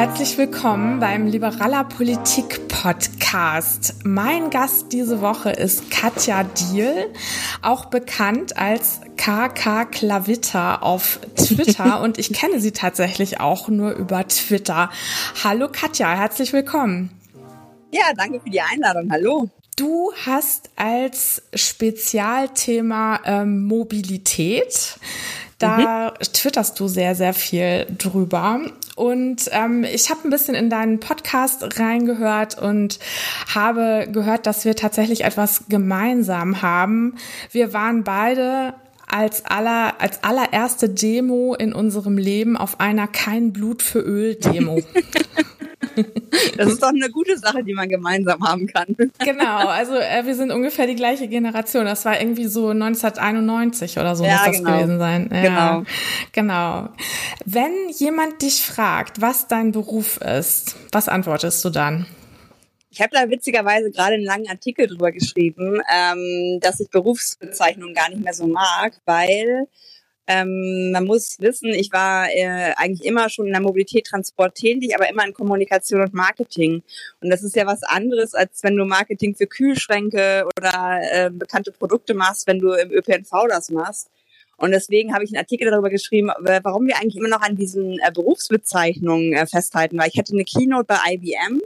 herzlich willkommen beim Liberaler Politik Podcast. Mein Gast diese Woche ist Katja Diel, auch bekannt als KK Klavitter auf Twitter und ich kenne sie tatsächlich auch nur über Twitter. Hallo Katja, herzlich willkommen. Ja, danke für die Einladung. Hallo. Du hast als Spezialthema ähm, Mobilität. Da mhm. twitterst du sehr, sehr viel drüber. Und ähm, ich habe ein bisschen in deinen Podcast reingehört und habe gehört, dass wir tatsächlich etwas gemeinsam haben. Wir waren beide als aller als allererste Demo in unserem Leben auf einer kein Blut für Öl Demo. Das ist doch eine gute Sache, die man gemeinsam haben kann. Genau, also äh, wir sind ungefähr die gleiche Generation. Das war irgendwie so 1991 oder so ja, muss das genau. gewesen sein. Ja, genau. Genau. Wenn jemand dich fragt, was dein Beruf ist, was antwortest du dann? Ich habe da witzigerweise gerade einen langen Artikel drüber geschrieben, ähm, dass ich Berufsbezeichnungen gar nicht mehr so mag, weil ähm, man muss wissen, ich war äh, eigentlich immer schon in der Mobilität Transport tätig, aber immer in Kommunikation und Marketing. Und das ist ja was anderes, als wenn du Marketing für Kühlschränke oder äh, bekannte Produkte machst, wenn du im ÖPNV das machst. Und deswegen habe ich einen Artikel darüber geschrieben, warum wir eigentlich immer noch an diesen äh, Berufsbezeichnungen äh, festhalten. Weil ich hatte eine Keynote bei IBM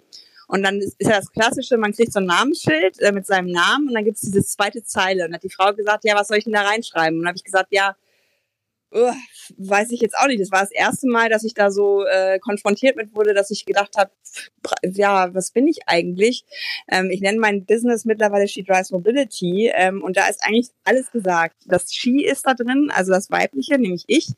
und dann ist, ist ja das Klassische, man kriegt so ein Namensschild äh, mit seinem Namen und dann gibt es diese zweite Zeile. Und dann hat die Frau gesagt, ja, was soll ich denn da reinschreiben? Und dann habe ich gesagt, ja, weiß ich jetzt auch nicht. Das war das erste Mal, dass ich da so äh, konfrontiert mit wurde, dass ich gedacht habe, ja, was bin ich eigentlich? Ähm, ich nenne mein Business mittlerweile She Drives Mobility ähm, und da ist eigentlich alles gesagt. Das She ist da drin, also das Weibliche, nämlich ich.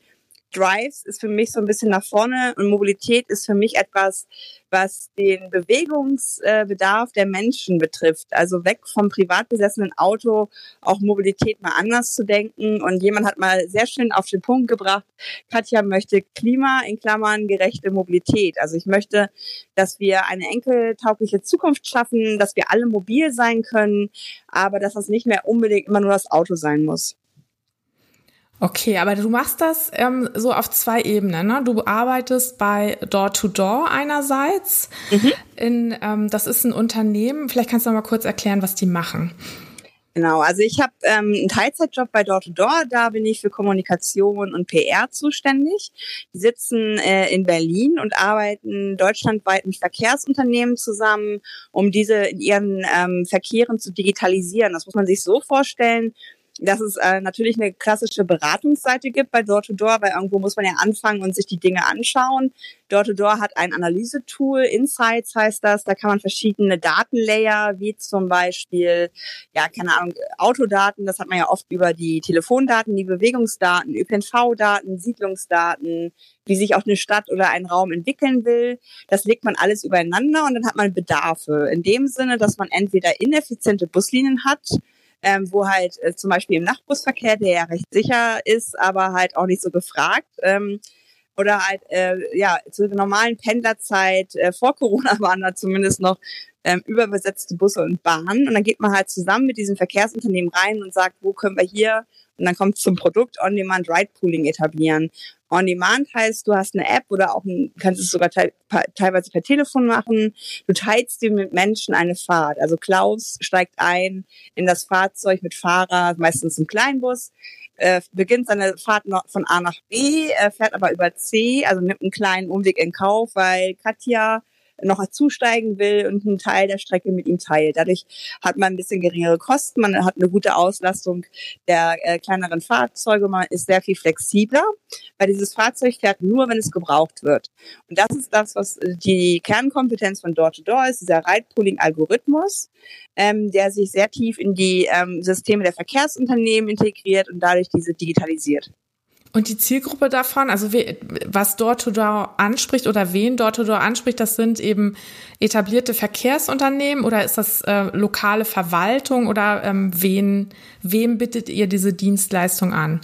Drives ist für mich so ein bisschen nach vorne und Mobilität ist für mich etwas, was den Bewegungsbedarf der Menschen betrifft. Also weg vom privat besessenen Auto, auch Mobilität mal anders zu denken. Und jemand hat mal sehr schön auf den Punkt gebracht, Katja möchte Klima in Klammern gerechte Mobilität. Also ich möchte, dass wir eine enkeltaugliche Zukunft schaffen, dass wir alle mobil sein können, aber dass das nicht mehr unbedingt immer nur das Auto sein muss. Okay, aber du machst das ähm, so auf zwei Ebenen. Ne? Du arbeitest bei Door to Door einerseits. Mhm. In, ähm, das ist ein Unternehmen. Vielleicht kannst du noch mal kurz erklären, was die machen. Genau, also ich habe ähm, einen Teilzeitjob bei Door to Door. Da bin ich für Kommunikation und PR zuständig. Die sitzen äh, in Berlin und arbeiten deutschlandweit mit Verkehrsunternehmen zusammen, um diese in ihren ähm, Verkehren zu digitalisieren. Das muss man sich so vorstellen dass es äh, natürlich eine klassische Beratungsseite gibt bei Door-to-Door, weil irgendwo muss man ja anfangen und sich die Dinge anschauen. Door-to-Door hat ein Analysetool, Insights heißt das, da kann man verschiedene Datenlayer, wie zum Beispiel, ja, keine Ahnung, Autodaten, das hat man ja oft über die Telefondaten, die Bewegungsdaten, ÖPNV-Daten, Siedlungsdaten, wie sich auch eine Stadt oder ein Raum entwickeln will. Das legt man alles übereinander und dann hat man Bedarfe. In dem Sinne, dass man entweder ineffiziente Buslinien hat, ähm, wo halt äh, zum Beispiel im Nachtbusverkehr, der ja recht sicher ist, aber halt auch nicht so gefragt, ähm, oder halt äh, ja zur normalen Pendlerzeit äh, vor Corona waren da zumindest noch ähm, überbesetzte Busse und Bahnen. Und dann geht man halt zusammen mit diesem Verkehrsunternehmen rein und sagt, wo können wir hier und dann kommt zum Produkt On-Demand Ride Pooling etablieren. On-Demand heißt, du hast eine App oder auch ein, kannst es sogar te teilweise per Telefon machen. Du teilst dir mit Menschen eine Fahrt. Also Klaus steigt ein in das Fahrzeug mit Fahrer, meistens im Kleinbus, äh, beginnt seine Fahrt von A nach B, äh, fährt aber über C, also nimmt einen kleinen Umweg in Kauf, weil Katja noch zusteigen will und einen Teil der Strecke mit ihm teilt. Dadurch hat man ein bisschen geringere Kosten, man hat eine gute Auslastung der äh, kleineren Fahrzeuge, man ist sehr viel flexibler, weil dieses Fahrzeug fährt nur, wenn es gebraucht wird. Und das ist das, was äh, die Kernkompetenz von Door-to-Door -Door ist, dieser Ride-Pooling-Algorithmus, ähm, der sich sehr tief in die ähm, Systeme der Verkehrsunternehmen integriert und dadurch diese digitalisiert. Und die Zielgruppe davon, also was Door-to-Door anspricht oder wen Door-to-Door anspricht, das sind eben etablierte Verkehrsunternehmen oder ist das äh, lokale Verwaltung oder ähm, wen, wem bittet ihr diese Dienstleistung an?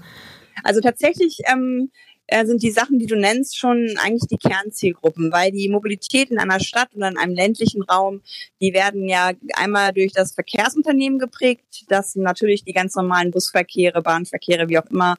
Also tatsächlich ähm, äh, sind die Sachen, die du nennst, schon eigentlich die Kernzielgruppen, weil die Mobilität in einer Stadt oder in einem ländlichen Raum, die werden ja einmal durch das Verkehrsunternehmen geprägt, das natürlich die ganz normalen Busverkehre, Bahnverkehre, wie auch immer,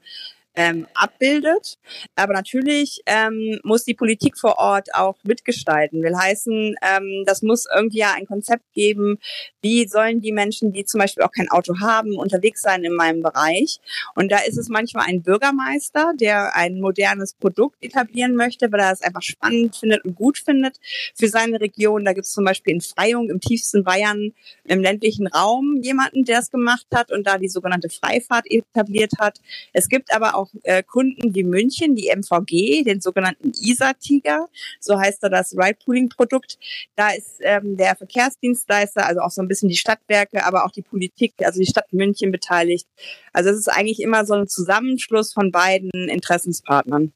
ähm, abbildet. Aber natürlich ähm, muss die Politik vor Ort auch mitgestalten. Will heißen, ähm, das muss irgendwie ja ein Konzept geben, wie sollen die Menschen, die zum Beispiel auch kein Auto haben, unterwegs sein in meinem Bereich. Und da ist es manchmal ein Bürgermeister, der ein modernes Produkt etablieren möchte, weil er es einfach spannend findet und gut findet für seine Region. Da gibt es zum Beispiel in Freyung im tiefsten Bayern im ländlichen Raum jemanden, der es gemacht hat und da die sogenannte Freifahrt etabliert hat. Es gibt aber auch äh, Kunden wie München, die MVG, den sogenannten ISA-Tiger, so heißt da das Ride-Pooling-Produkt. Da ist ähm, der Verkehrsdienstleister, also auch so ein bisschen die Stadtwerke, aber auch die Politik, also die Stadt München beteiligt. Also es ist eigentlich immer so ein Zusammenschluss von beiden Interessenspartnern.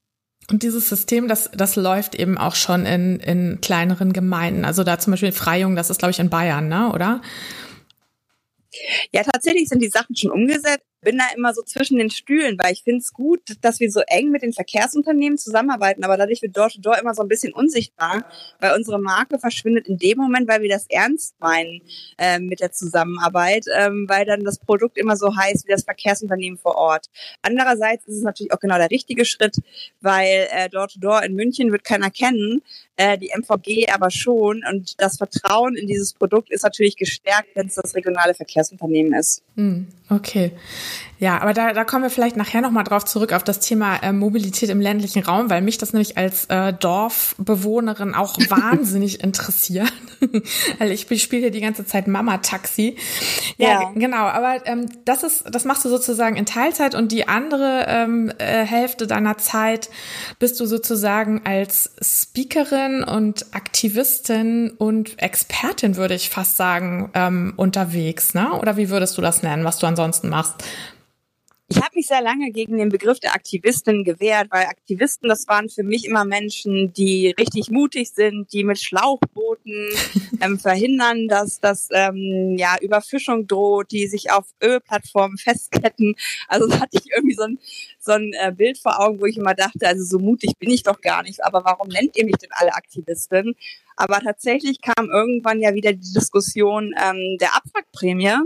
Und dieses System, das, das läuft eben auch schon in, in kleineren Gemeinden. Also da zum Beispiel Freyung, das ist, glaube ich, in Bayern, ne? oder? Ja, tatsächlich sind die Sachen schon umgesetzt bin da immer so zwischen den Stühlen, weil ich finde es gut, dass wir so eng mit den Verkehrsunternehmen zusammenarbeiten, aber dadurch wird Door to Door immer so ein bisschen unsichtbar, weil unsere Marke verschwindet in dem Moment, weil wir das ernst meinen äh, mit der Zusammenarbeit, ähm, weil dann das Produkt immer so heißt wie das Verkehrsunternehmen vor Ort. Andererseits ist es natürlich auch genau der richtige Schritt, weil äh, Door to Door in München wird keiner kennen, äh, die MVG aber schon und das Vertrauen in dieses Produkt ist natürlich gestärkt, wenn es das regionale Verkehrsunternehmen ist. Hm, okay. Ja, aber da, da kommen wir vielleicht nachher nochmal drauf zurück auf das Thema äh, Mobilität im ländlichen Raum, weil mich das nämlich als äh, Dorfbewohnerin auch wahnsinnig interessiert. weil ich spiele hier die ganze Zeit Mama-Taxi. Ja, ja, genau. Aber ähm, das ist, das machst du sozusagen in Teilzeit und die andere ähm, äh, Hälfte deiner Zeit bist du sozusagen als Speakerin und Aktivistin und Expertin, würde ich fast sagen, ähm, unterwegs. Ne? Oder wie würdest du das nennen, was du ansonsten machst? Ich habe mich sehr lange gegen den Begriff der Aktivistin gewehrt, weil Aktivisten, das waren für mich immer Menschen, die richtig mutig sind, die mit Schlauchbooten ähm, verhindern, dass das ähm, ja Überfischung droht, die sich auf Ölplattformen festketten. Also da hatte ich irgendwie so ein, so ein äh, Bild vor Augen, wo ich immer dachte, also so mutig bin ich doch gar nicht. Aber warum nennt ihr mich denn alle Aktivistin? Aber tatsächlich kam irgendwann ja wieder die Diskussion ähm, der Abwrackprämie.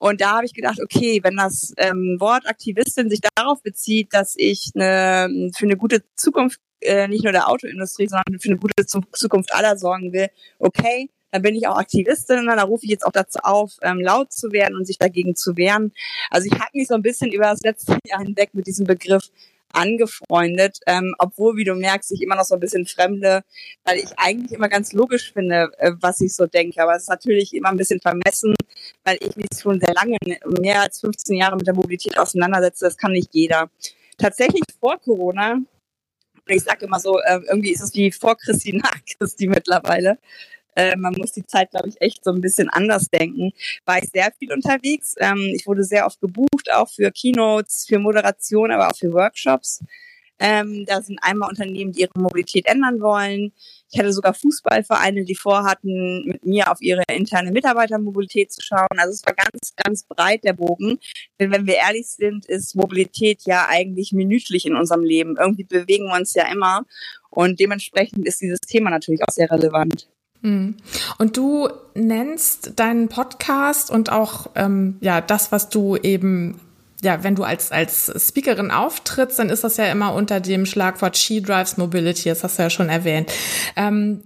Und da habe ich gedacht, okay, wenn das ähm, Wort Aktivistin sich darauf bezieht, dass ich eine, für eine gute Zukunft äh, nicht nur der Autoindustrie, sondern für eine gute Zukunft aller sorgen will, okay, dann bin ich auch Aktivistin und dann rufe ich jetzt auch dazu auf, ähm, laut zu werden und sich dagegen zu wehren. Also ich habe mich so ein bisschen über das letzte Jahr hinweg mit diesem Begriff angefreundet, ähm, obwohl, wie du merkst, ich immer noch so ein bisschen fremde, weil ich eigentlich immer ganz logisch finde, äh, was ich so denke. Aber es ist natürlich immer ein bisschen vermessen, weil ich mich schon sehr lange, mehr als 15 Jahre mit der Mobilität auseinandersetze. Das kann nicht jeder. Tatsächlich vor Corona, ich sage immer so, äh, irgendwie ist es wie vor Christi, nach Christi mittlerweile, äh, man muss die Zeit, glaube ich, echt so ein bisschen anders denken. War ich sehr viel unterwegs. Ähm, ich wurde sehr oft gebucht, auch für Keynotes, für Moderation, aber auch für Workshops. Ähm, da sind einmal Unternehmen, die ihre Mobilität ändern wollen. Ich hatte sogar Fußballvereine, die vorhatten, mit mir auf ihre interne Mitarbeitermobilität zu schauen. Also es war ganz, ganz breit der Bogen. Denn wenn wir ehrlich sind, ist Mobilität ja eigentlich minütlich in unserem Leben. Irgendwie bewegen wir uns ja immer. Und dementsprechend ist dieses Thema natürlich auch sehr relevant. Hm. Und du nennst deinen Podcast und auch ähm, ja das, was du eben ja, wenn du als, als Speakerin auftrittst, dann ist das ja immer unter dem Schlagwort She Drives Mobility, das hast du ja schon erwähnt. Ähm,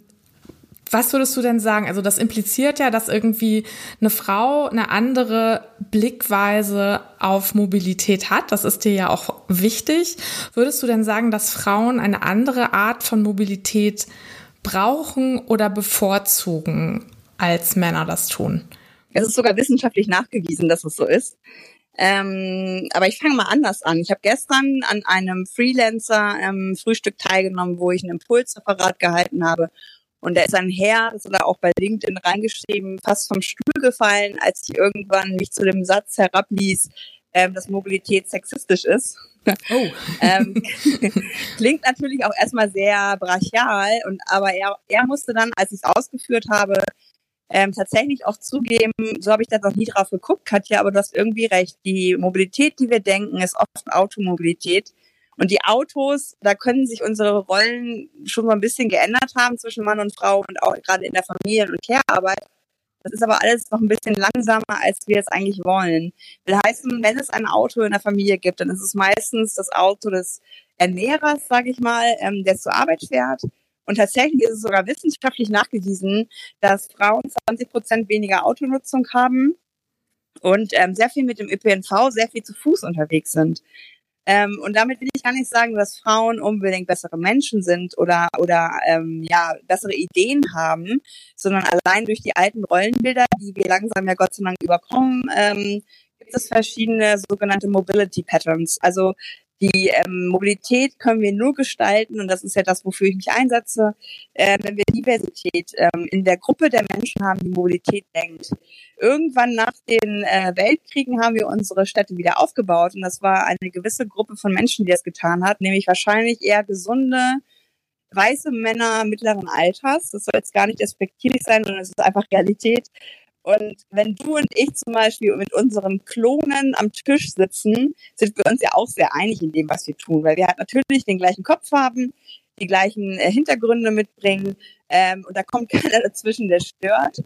was würdest du denn sagen? Also das impliziert ja, dass irgendwie eine Frau eine andere Blickweise auf Mobilität hat. Das ist dir ja auch wichtig. Würdest du denn sagen, dass Frauen eine andere Art von Mobilität brauchen oder bevorzugen, als Männer das tun? Es ist sogar wissenschaftlich nachgewiesen, dass es so ist. Ähm, aber ich fange mal anders an. Ich habe gestern an einem Freelancer-Frühstück ähm, teilgenommen, wo ich ein Impulsreferat gehalten habe. Und da ist ein Herr, das hat er auch bei LinkedIn reingeschrieben, fast vom Stuhl gefallen, als ich irgendwann mich zu dem Satz herabließ, ähm, dass Mobilität sexistisch ist. Oh. ähm, klingt natürlich auch erstmal sehr brachial, und aber er, er musste dann, als ich es ausgeführt habe, ähm, tatsächlich auch zugeben, so habe ich da noch nie drauf geguckt, Katja, aber du hast irgendwie recht. Die Mobilität, die wir denken, ist oft Automobilität. Und die Autos, da können sich unsere Rollen schon mal ein bisschen geändert haben zwischen Mann und Frau und auch gerade in der Familien- und Care-Arbeit. Das ist aber alles noch ein bisschen langsamer, als wir es eigentlich wollen. Will heißen, wenn es ein Auto in der Familie gibt, dann ist es meistens das Auto des Ernährers, sage ich mal, ähm, der zur Arbeit fährt. Und tatsächlich ist es sogar wissenschaftlich nachgewiesen, dass Frauen 20 Prozent weniger Autonutzung haben und ähm, sehr viel mit dem ÖPNV, sehr viel zu Fuß unterwegs sind. Ähm, und damit will ich gar nicht sagen, dass Frauen unbedingt bessere Menschen sind oder oder ähm, ja bessere Ideen haben, sondern allein durch die alten Rollenbilder, die wir langsam ja Gott sei Dank überkommen, ähm, gibt es verschiedene sogenannte Mobility Patterns. Also die ähm, Mobilität können wir nur gestalten, und das ist ja das, wofür ich mich einsetze, äh, wenn wir Diversität ähm, in der Gruppe der Menschen haben, die Mobilität denkt. Irgendwann nach den äh, Weltkriegen haben wir unsere Städte wieder aufgebaut und das war eine gewisse Gruppe von Menschen, die das getan hat, nämlich wahrscheinlich eher gesunde, weiße Männer mittleren Alters. Das soll jetzt gar nicht respektierlich sein, sondern es ist einfach Realität. Und wenn du und ich zum Beispiel mit unseren Klonen am Tisch sitzen, sind wir uns ja auch sehr einig in dem, was wir tun, weil wir halt natürlich den gleichen Kopf haben, die gleichen äh, Hintergründe mitbringen ähm, und da kommt keiner dazwischen, der stört.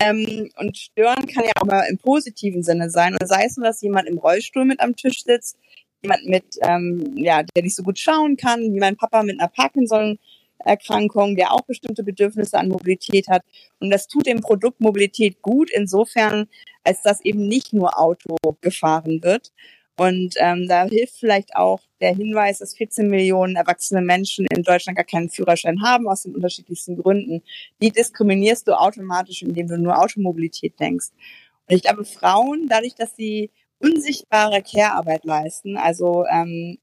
Ähm, und stören kann ja auch mal im positiven Sinne sein. Und sei es nur, dass jemand im Rollstuhl mit am Tisch sitzt, jemand mit, ähm, ja, der nicht so gut schauen kann, wie mein Papa mit einer Parkinson Erkrankung, der auch bestimmte Bedürfnisse an Mobilität hat. Und das tut dem Produkt Mobilität gut, insofern, als dass eben nicht nur Auto gefahren wird. Und ähm, da hilft vielleicht auch der Hinweis, dass 14 Millionen erwachsene Menschen in Deutschland gar keinen Führerschein haben, aus den unterschiedlichsten Gründen. Die diskriminierst du automatisch, indem du nur Automobilität denkst. Und ich glaube, Frauen, dadurch, dass sie unsichtbare Care-Arbeit leisten, also ähm,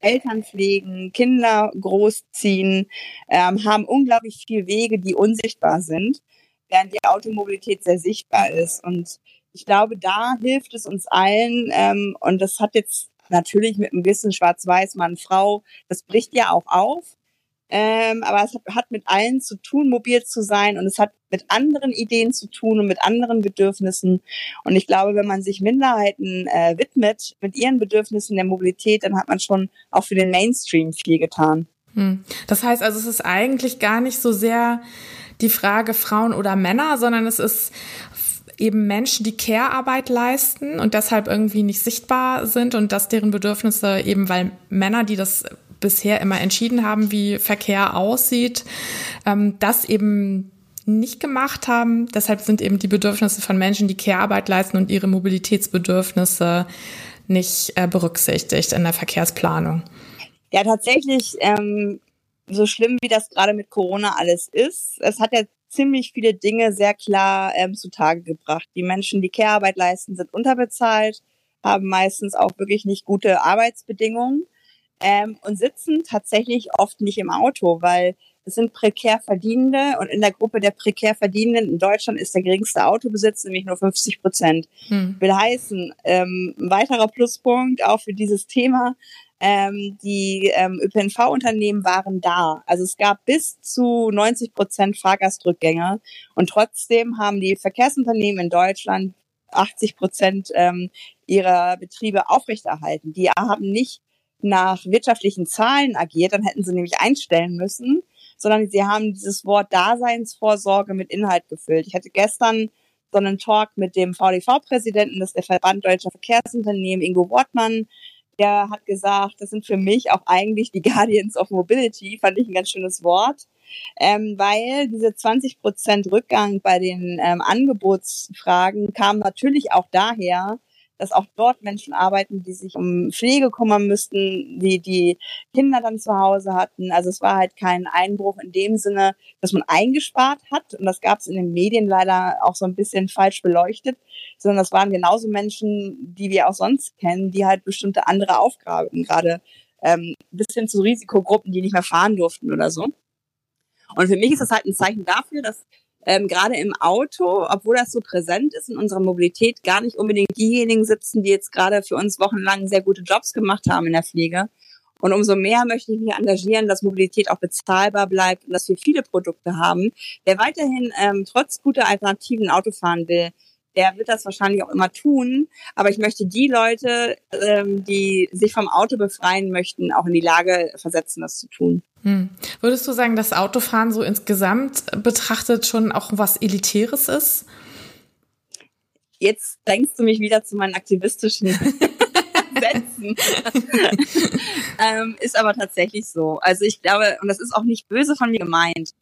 Eltern pflegen, Kinder großziehen, ähm, haben unglaublich viele Wege, die unsichtbar sind, während die Automobilität sehr sichtbar ist. Und ich glaube, da hilft es uns allen. Ähm, und das hat jetzt natürlich mit einem gewissen Schwarz-Weiß Mann, Frau, das bricht ja auch auf. Ähm, aber es hat, hat mit allen zu tun, mobil zu sein und es hat mit anderen Ideen zu tun und mit anderen Bedürfnissen. Und ich glaube, wenn man sich Minderheiten äh, widmet mit ihren Bedürfnissen der Mobilität, dann hat man schon auch für den Mainstream viel getan. Hm. Das heißt also, es ist eigentlich gar nicht so sehr die Frage Frauen oder Männer, sondern es ist eben Menschen, die Care-Arbeit leisten und deshalb irgendwie nicht sichtbar sind und dass deren Bedürfnisse eben, weil Männer, die das bisher immer entschieden haben, wie Verkehr aussieht, ähm, das eben nicht gemacht haben. Deshalb sind eben die Bedürfnisse von Menschen, die Care-Arbeit leisten und ihre Mobilitätsbedürfnisse nicht äh, berücksichtigt in der Verkehrsplanung. Ja, tatsächlich, ähm, so schlimm wie das gerade mit Corona alles ist, es hat ja ziemlich viele Dinge sehr klar ähm, zutage gebracht. Die Menschen, die Care-Arbeit leisten, sind unterbezahlt, haben meistens auch wirklich nicht gute Arbeitsbedingungen ähm, und sitzen tatsächlich oft nicht im Auto, weil es sind prekär Verdienende und in der Gruppe der prekär Verdienenden in Deutschland ist der geringste Autobesitz nämlich nur 50 Prozent. Hm. Will heißen, ähm, ein weiterer Pluspunkt auch für dieses Thema, ähm, die ähm, ÖPNV-Unternehmen waren da. Also es gab bis zu 90 Prozent Fahrgastrückgänge und trotzdem haben die Verkehrsunternehmen in Deutschland 80 Prozent ähm, ihrer Betriebe aufrechterhalten. Die haben nicht nach wirtschaftlichen Zahlen agiert, dann hätten sie nämlich einstellen müssen, sondern sie haben dieses Wort Daseinsvorsorge mit Inhalt gefüllt. Ich hatte gestern so einen Talk mit dem VDV-Präsidenten, das ist der Verband Deutscher Verkehrsunternehmen, Ingo Wortmann. Der hat gesagt, das sind für mich auch eigentlich die Guardians of Mobility, fand ich ein ganz schönes Wort, ähm, weil diese 20 Prozent Rückgang bei den ähm, Angebotsfragen kam natürlich auch daher, dass auch dort Menschen arbeiten, die sich um Pflege kümmern müssten, die die Kinder dann zu Hause hatten. Also es war halt kein Einbruch in dem Sinne, dass man eingespart hat. Und das gab es in den Medien leider auch so ein bisschen falsch beleuchtet, sondern das waren genauso Menschen, die wir auch sonst kennen, die halt bestimmte andere Aufgaben, gerade ähm, bis hin zu Risikogruppen, die nicht mehr fahren durften oder so. Und für mich ist das halt ein Zeichen dafür, dass ähm, gerade im Auto, obwohl das so präsent ist in unserer Mobilität, gar nicht unbedingt diejenigen sitzen, die jetzt gerade für uns wochenlang sehr gute Jobs gemacht haben in der Pflege. Und umso mehr möchte ich mich engagieren, dass Mobilität auch bezahlbar bleibt und dass wir viele Produkte haben. Wer weiterhin ähm, trotz guter Alternativen Auto fahren will, der wird das wahrscheinlich auch immer tun. Aber ich möchte die Leute, ähm, die sich vom Auto befreien möchten, auch in die Lage versetzen, das zu tun. Hm. Würdest du sagen, dass Autofahren so insgesamt betrachtet schon auch was Elitäres ist? jetzt denkst du mich wieder zu meinen aktivistischen Sätzen. ähm, ist aber tatsächlich so. Also ich glaube, und das ist auch nicht böse von mir gemeint.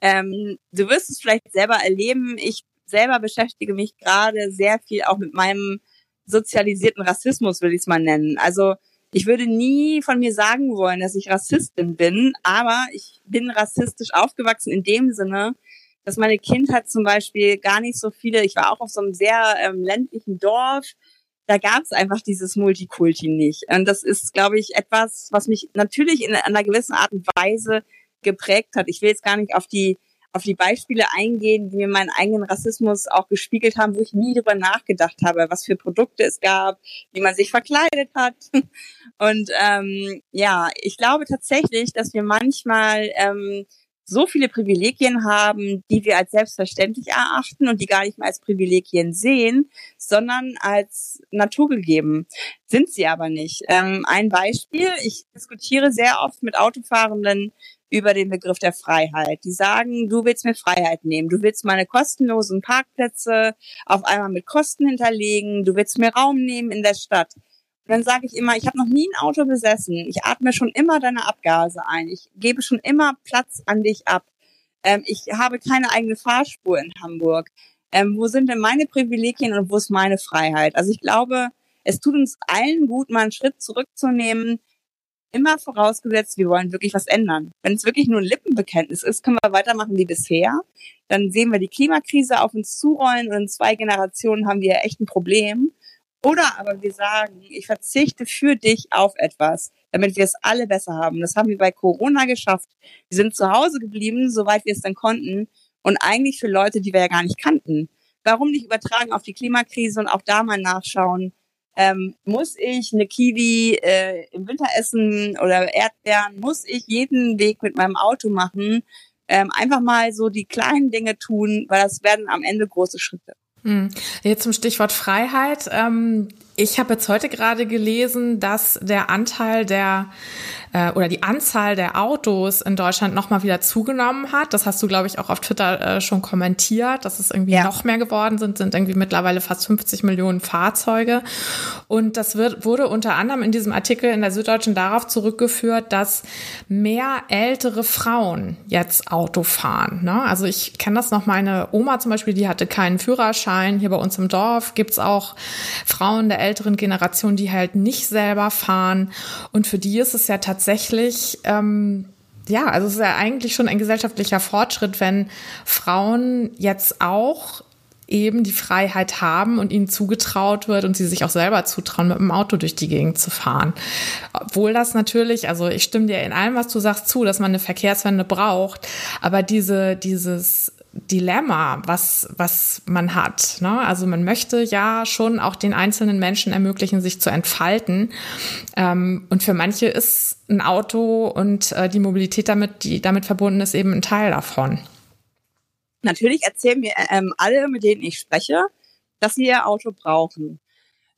Ähm, du wirst es vielleicht selber erleben. Ich selber beschäftige mich gerade sehr viel auch mit meinem sozialisierten Rassismus, will ich es mal nennen. Also ich würde nie von mir sagen wollen, dass ich Rassistin bin, aber ich bin rassistisch aufgewachsen in dem Sinne, dass meine Kindheit zum Beispiel gar nicht so viele, ich war auch auf so einem sehr ähm, ländlichen Dorf, da gab es einfach dieses Multikulti nicht. Und das ist, glaube ich, etwas, was mich natürlich in einer gewissen Art und Weise geprägt hat. Ich will jetzt gar nicht auf die auf die Beispiele eingehen, die mir meinen eigenen Rassismus auch gespiegelt haben, wo ich nie drüber nachgedacht habe, was für Produkte es gab, wie man sich verkleidet hat. Und ähm, ja, ich glaube tatsächlich, dass wir manchmal ähm, so viele Privilegien haben, die wir als selbstverständlich erachten und die gar nicht mehr als Privilegien sehen, sondern als naturgegeben. Sind sie aber nicht. Ähm, ein Beispiel, ich diskutiere sehr oft mit Autofahrenden über den Begriff der Freiheit. Die sagen, du willst mir Freiheit nehmen, du willst meine kostenlosen Parkplätze auf einmal mit Kosten hinterlegen, du willst mir Raum nehmen in der Stadt. Dann sage ich immer, ich habe noch nie ein Auto besessen. Ich atme schon immer deine Abgase ein. Ich gebe schon immer Platz an dich ab. Ähm, ich habe keine eigene Fahrspur in Hamburg. Ähm, wo sind denn meine Privilegien und wo ist meine Freiheit? Also ich glaube, es tut uns allen gut, mal einen Schritt zurückzunehmen. Immer vorausgesetzt, wir wollen wirklich was ändern. Wenn es wirklich nur ein Lippenbekenntnis ist, können wir weitermachen wie bisher. Dann sehen wir die Klimakrise auf uns zurollen und in zwei Generationen haben wir echt ein Problem. Oder aber wir sagen, ich verzichte für dich auf etwas, damit wir es alle besser haben. Das haben wir bei Corona geschafft. Wir sind zu Hause geblieben, soweit wir es dann konnten. Und eigentlich für Leute, die wir ja gar nicht kannten. Warum nicht übertragen auf die Klimakrise und auch da mal nachschauen? Ähm, muss ich eine Kiwi äh, im Winter essen oder Erdbeeren? Muss ich jeden Weg mit meinem Auto machen? Ähm, einfach mal so die kleinen Dinge tun, weil das werden am Ende große Schritte. Hm. Jetzt zum Stichwort Freiheit. Ähm, ich habe jetzt heute gerade gelesen, dass der Anteil der äh, oder die Anzahl der Autos in Deutschland nochmal wieder zugenommen hat. Das hast du, glaube ich, auch auf Twitter äh, schon kommentiert, dass es irgendwie ja. noch mehr geworden sind, sind irgendwie mittlerweile fast 50 Millionen Fahrzeuge. Und das wird, wurde unter anderem in diesem Artikel in der Süddeutschen darauf zurückgeführt, dass mehr ältere Frauen jetzt Auto fahren. Ne? Also ich kenne das noch, meine Oma zum Beispiel, die hatte keinen Führerschein. Hier bei uns im Dorf gibt's auch Frauen der älteren Generation, die halt nicht selber fahren. Und für die ist es ja tatsächlich, ähm, ja, also es ist ja eigentlich schon ein gesellschaftlicher Fortschritt, wenn Frauen jetzt auch eben die Freiheit haben und ihnen zugetraut wird und sie sich auch selber zutrauen, mit dem Auto durch die Gegend zu fahren. Obwohl das natürlich, also ich stimme dir in allem, was du sagst, zu, dass man eine Verkehrswende braucht, aber diese, dieses Dilemma, was, was man hat. Ne? Also man möchte ja schon auch den einzelnen Menschen ermöglichen, sich zu entfalten. Ähm, und für manche ist ein Auto und äh, die Mobilität damit, die damit verbunden ist, eben ein Teil davon. Natürlich erzählen mir ähm, alle, mit denen ich spreche, dass sie ihr Auto brauchen.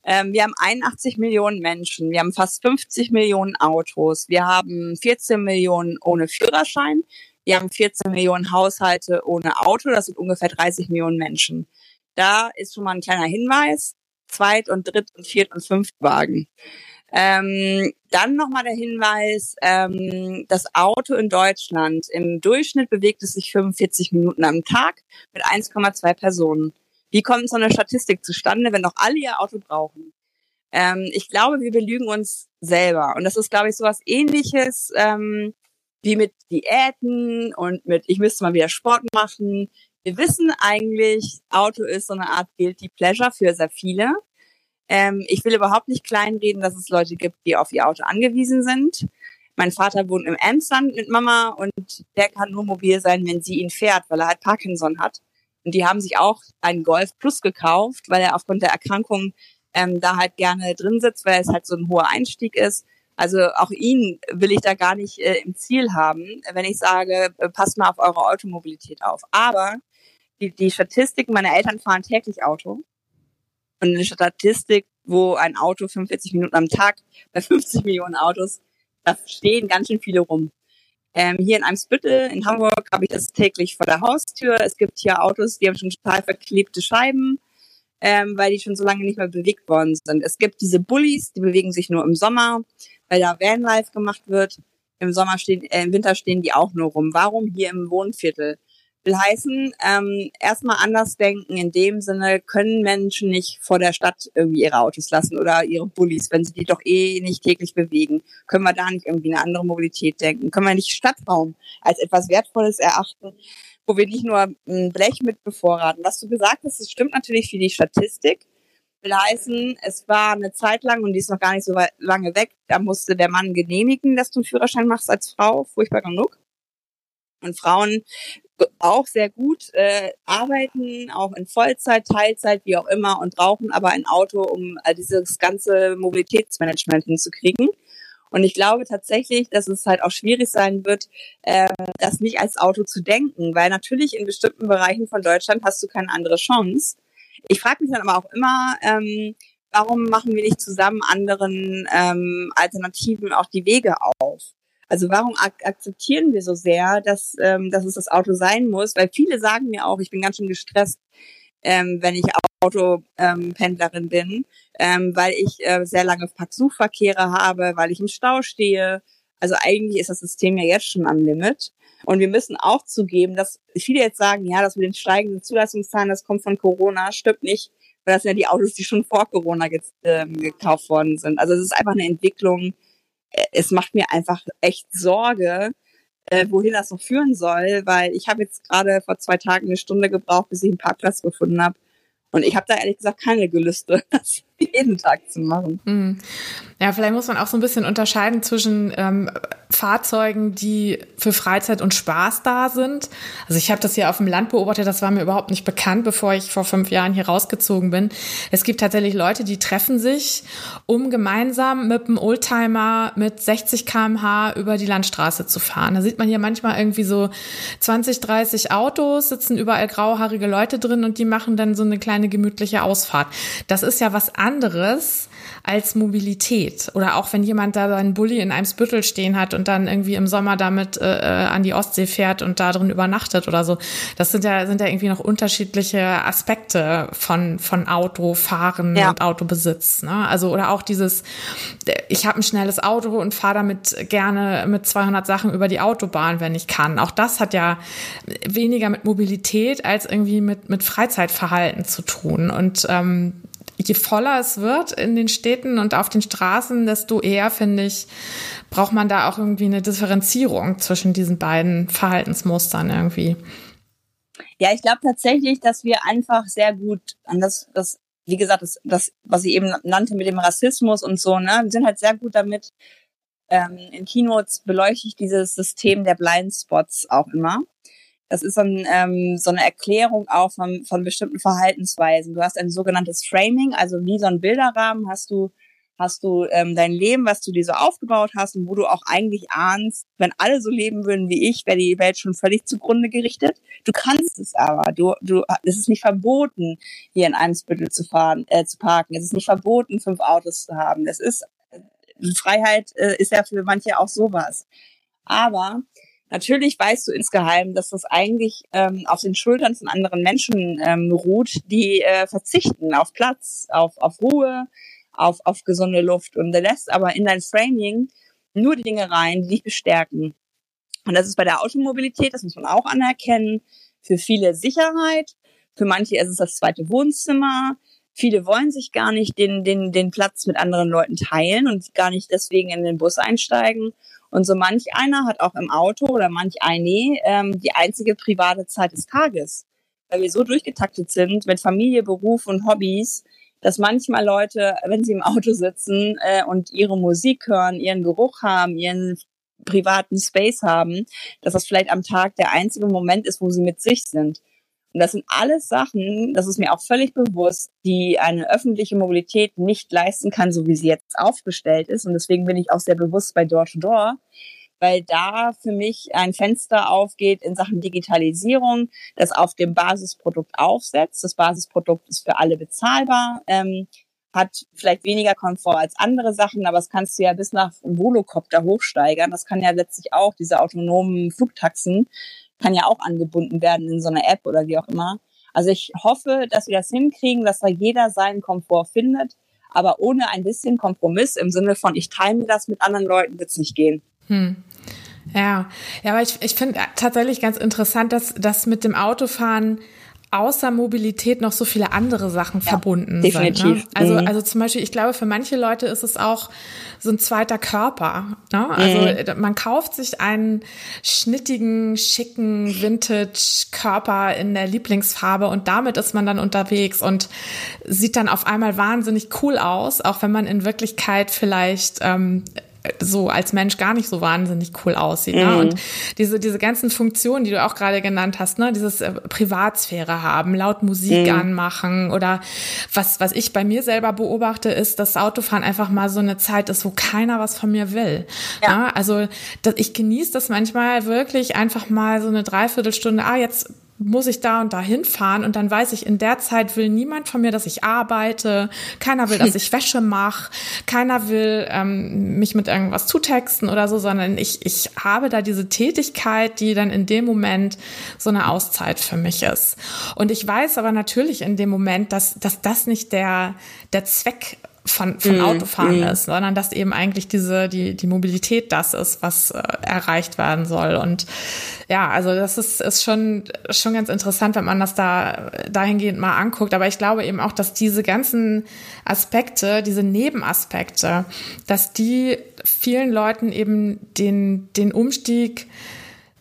Ähm, wir haben 81 Millionen Menschen, wir haben fast 50 Millionen Autos, wir haben 14 Millionen ohne Führerschein, wir haben 14 Millionen Haushalte ohne Auto, das sind ungefähr 30 Millionen Menschen. Da ist schon mal ein kleiner Hinweis. Zweit- und Dritt- und Viert- und Fünftwagen. Ähm, dann nochmal der Hinweis, ähm, das Auto in Deutschland, im Durchschnitt bewegt es sich 45 Minuten am Tag mit 1,2 Personen. Wie kommt so eine Statistik zustande, wenn doch alle ihr Auto brauchen? Ähm, ich glaube, wir belügen uns selber. Und das ist, glaube ich, so was ähnliches, ähm, wie mit Diäten und mit, ich müsste mal wieder Sport machen. Wir wissen eigentlich, Auto ist so eine Art Guilty Pleasure für sehr viele. Ähm, ich will überhaupt nicht kleinreden, dass es Leute gibt, die auf ihr Auto angewiesen sind. Mein Vater wohnt im Emsland mit Mama und der kann nur mobil sein, wenn sie ihn fährt, weil er halt Parkinson hat. Und die haben sich auch einen Golf Plus gekauft, weil er aufgrund der Erkrankung ähm, da halt gerne drin sitzt, weil es halt so ein hoher Einstieg ist. Also auch ihn will ich da gar nicht äh, im Ziel haben, wenn ich sage, äh, passt mal auf eure Automobilität auf. Aber die, die Statistiken, meine Eltern fahren täglich Auto. Und eine Statistik, wo ein Auto 45 Minuten am Tag bei 50 Millionen Autos, da stehen ganz schön viele rum. Ähm, hier in Eimsbüttel in Hamburg habe ich das täglich vor der Haustür. Es gibt hier Autos, die haben schon total verklebte Scheiben. Ähm, weil die schon so lange nicht mehr bewegt worden sind. Es gibt diese Bullies, die bewegen sich nur im Sommer, weil da Vanlife gemacht wird. Im Sommer stehen, äh, im Winter stehen die auch nur rum. Warum hier im Wohnviertel? Will heißen, ähm, erstmal anders denken. In dem Sinne können Menschen nicht vor der Stadt irgendwie ihre Autos lassen oder ihre Bullies, wenn sie die doch eh nicht täglich bewegen. Können wir da nicht irgendwie eine andere Mobilität denken? Können wir nicht Stadtraum als etwas Wertvolles erachten, wo wir nicht nur ein Blech mit bevorraten? Was du gesagt hast, das stimmt natürlich für die Statistik. Will heißen, es war eine Zeit lang, und die ist noch gar nicht so lange weg, da musste der Mann genehmigen, dass du einen Führerschein machst als Frau. Furchtbar genug. Und Frauen auch sehr gut äh, arbeiten, auch in Vollzeit, Teilzeit, wie auch immer, und brauchen aber ein Auto, um äh, dieses ganze Mobilitätsmanagement hinzukriegen. Und ich glaube tatsächlich, dass es halt auch schwierig sein wird, äh, das nicht als Auto zu denken, weil natürlich in bestimmten Bereichen von Deutschland hast du keine andere Chance. Ich frage mich dann aber auch immer, ähm, warum machen wir nicht zusammen anderen ähm, Alternativen auch die Wege auf? Also warum ak akzeptieren wir so sehr, dass, ähm, dass es das Auto sein muss? Weil viele sagen mir auch, ich bin ganz schön gestresst, ähm, wenn ich Autopendlerin ähm, bin, ähm, weil ich äh, sehr lange Parksuchverkehre habe, weil ich im Stau stehe. Also eigentlich ist das System ja jetzt schon am Limit. Und wir müssen auch zugeben, dass viele jetzt sagen, ja, das mit den steigenden Zulassungszahlen, das kommt von Corona, stimmt nicht, weil das sind ja die Autos, die schon vor Corona ge äh, gekauft worden sind. Also es ist einfach eine Entwicklung, es macht mir einfach echt Sorge, äh, wohin das noch führen soll, weil ich habe jetzt gerade vor zwei Tagen eine Stunde gebraucht, bis ich einen Parkplatz gefunden habe. Und ich habe da ehrlich gesagt keine Gelüste, jeden Tag zu machen. Hm. Ja, vielleicht muss man auch so ein bisschen unterscheiden zwischen ähm, Fahrzeugen, die für Freizeit und Spaß da sind. Also ich habe das hier auf dem Land beobachtet, das war mir überhaupt nicht bekannt, bevor ich vor fünf Jahren hier rausgezogen bin. Es gibt tatsächlich Leute, die treffen sich, um gemeinsam mit einem Oldtimer mit 60 kmh über die Landstraße zu fahren. Da sieht man hier manchmal irgendwie so 20, 30 Autos, sitzen überall grauhaarige Leute drin und die machen dann so eine kleine gemütliche Ausfahrt. Das ist ja was anderes als Mobilität. Oder auch wenn jemand da seinen Bulli in einem Spüttel stehen hat und dann irgendwie im Sommer damit äh, äh, an die Ostsee fährt und da drin übernachtet oder so. Das sind ja, sind ja irgendwie noch unterschiedliche Aspekte von, von Autofahren ja. und Autobesitz. Ne? Also, oder auch dieses, ich habe ein schnelles Auto und fahre damit gerne mit 200 Sachen über die Autobahn, wenn ich kann. Auch das hat ja weniger mit Mobilität als irgendwie mit, mit Freizeitverhalten zu tun. Und ähm, je voller es wird in den Städten und auf den Straßen, desto eher, finde ich, braucht man da auch irgendwie eine Differenzierung zwischen diesen beiden Verhaltensmustern irgendwie. Ja, ich glaube tatsächlich, dass wir einfach sehr gut an das, das wie gesagt, das, das, was ich eben nannte mit dem Rassismus und so, ne, wir sind halt sehr gut damit. Ähm, in Keynotes beleuchte ich dieses System der Blindspots auch immer. Das ist so, ein, ähm, so eine Erklärung auch von, von bestimmten Verhaltensweisen. Du hast ein sogenanntes Framing, also wie so ein Bilderrahmen hast du hast du ähm, dein Leben, was du dir so aufgebaut hast und wo du auch eigentlich ahnst, wenn alle so leben würden wie ich, wäre die Welt schon völlig zugrunde gerichtet. Du kannst es aber. Du, du, es ist nicht verboten, hier in Eimsbüttel zu fahren, äh, zu parken. Es ist nicht verboten, fünf Autos zu haben. Es ist Freiheit äh, ist ja für manche auch sowas. Aber Natürlich weißt du insgeheim, dass das eigentlich ähm, auf den Schultern von anderen Menschen ähm, ruht, die äh, verzichten auf Platz, auf, auf Ruhe, auf, auf gesunde Luft und der lässt aber in dein Framing nur die Dinge rein, die dich bestärken. Und das ist bei der Automobilität, das muss man auch anerkennen, für viele Sicherheit, für manche ist es das zweite Wohnzimmer, Viele wollen sich gar nicht den, den, den Platz mit anderen Leuten teilen und gar nicht deswegen in den Bus einsteigen. Und so manch einer hat auch im Auto oder manch eine ähm, die einzige private Zeit des Tages. Weil wir so durchgetaktet sind mit Familie, Beruf und Hobbys, dass manchmal Leute, wenn sie im Auto sitzen äh, und ihre Musik hören, ihren Geruch haben, ihren privaten Space haben, dass das vielleicht am Tag der einzige Moment ist, wo sie mit sich sind. Und das sind alles Sachen, das ist mir auch völlig bewusst, die eine öffentliche Mobilität nicht leisten kann, so wie sie jetzt aufgestellt ist. Und deswegen bin ich auch sehr bewusst bei Door-to-Door, weil da für mich ein Fenster aufgeht in Sachen Digitalisierung, das auf dem Basisprodukt aufsetzt. Das Basisprodukt ist für alle bezahlbar. Ähm, hat vielleicht weniger Komfort als andere Sachen, aber das kannst du ja bis nach Volocopter hochsteigern. Das kann ja letztlich auch diese autonomen Flugtaxen kann ja auch angebunden werden in so einer App oder wie auch immer. Also ich hoffe, dass wir das hinkriegen, dass da jeder seinen Komfort findet, aber ohne ein bisschen Kompromiss im Sinne von, ich teile mir das mit anderen Leuten, wird es nicht gehen. Hm. Ja, ja, aber ich, ich finde tatsächlich ganz interessant, dass das mit dem Autofahren außer Mobilität noch so viele andere Sachen ja, verbunden definitiv. sind. Ne? Also, mhm. also zum Beispiel, ich glaube, für manche Leute ist es auch so ein zweiter Körper. Ne? Also mhm. man kauft sich einen schnittigen, schicken Vintage-Körper in der Lieblingsfarbe und damit ist man dann unterwegs und sieht dann auf einmal wahnsinnig cool aus, auch wenn man in Wirklichkeit vielleicht ähm, so als Mensch gar nicht so wahnsinnig cool aussieht. Ne? Mhm. Und diese, diese ganzen Funktionen, die du auch gerade genannt hast, ne, dieses äh, Privatsphäre haben, laut Musik mhm. anmachen oder was, was ich bei mir selber beobachte, ist, dass Autofahren einfach mal so eine Zeit ist, wo keiner was von mir will. Ja. Ne? Also das, ich genieße das manchmal wirklich einfach mal so eine Dreiviertelstunde, ah, jetzt muss ich da und da hinfahren. Und dann weiß ich, in der Zeit will niemand von mir, dass ich arbeite, keiner will, dass ich Wäsche mache, keiner will ähm, mich mit irgendwas zutexten oder so, sondern ich, ich habe da diese Tätigkeit, die dann in dem Moment so eine Auszeit für mich ist. Und ich weiß aber natürlich in dem Moment, dass, dass das nicht der, der Zweck von, von mm, Autofahren mm. ist, sondern dass eben eigentlich diese, die, die Mobilität das ist, was äh, erreicht werden soll. Und ja, also das ist, ist schon, schon ganz interessant, wenn man das da dahingehend mal anguckt. Aber ich glaube eben auch, dass diese ganzen Aspekte, diese Nebenaspekte, dass die vielen Leuten eben den, den Umstieg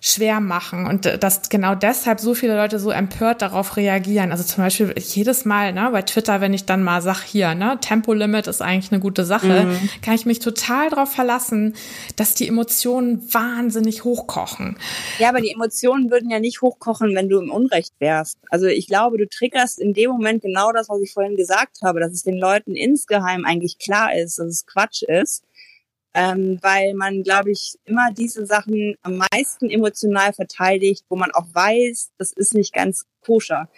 schwer machen und äh, dass genau deshalb so viele Leute so empört darauf reagieren. Also zum Beispiel jedes Mal ne, bei Twitter, wenn ich dann mal sag, hier, ne, Tempolimit ist eigentlich eine gute Sache, mhm. kann ich mich total darauf verlassen, dass die Emotionen wahnsinnig hochkochen. Ja, aber die Emotionen würden ja nicht hochkochen, wenn du im Unrecht wärst. Also ich glaube, du triggerst in dem Moment genau das, was ich vorhin gesagt habe, dass es den Leuten insgeheim eigentlich klar ist, dass es Quatsch ist ähm, weil man, glaube ich, immer diese Sachen am meisten emotional verteidigt, wo man auch weiß, das ist nicht ganz koscher.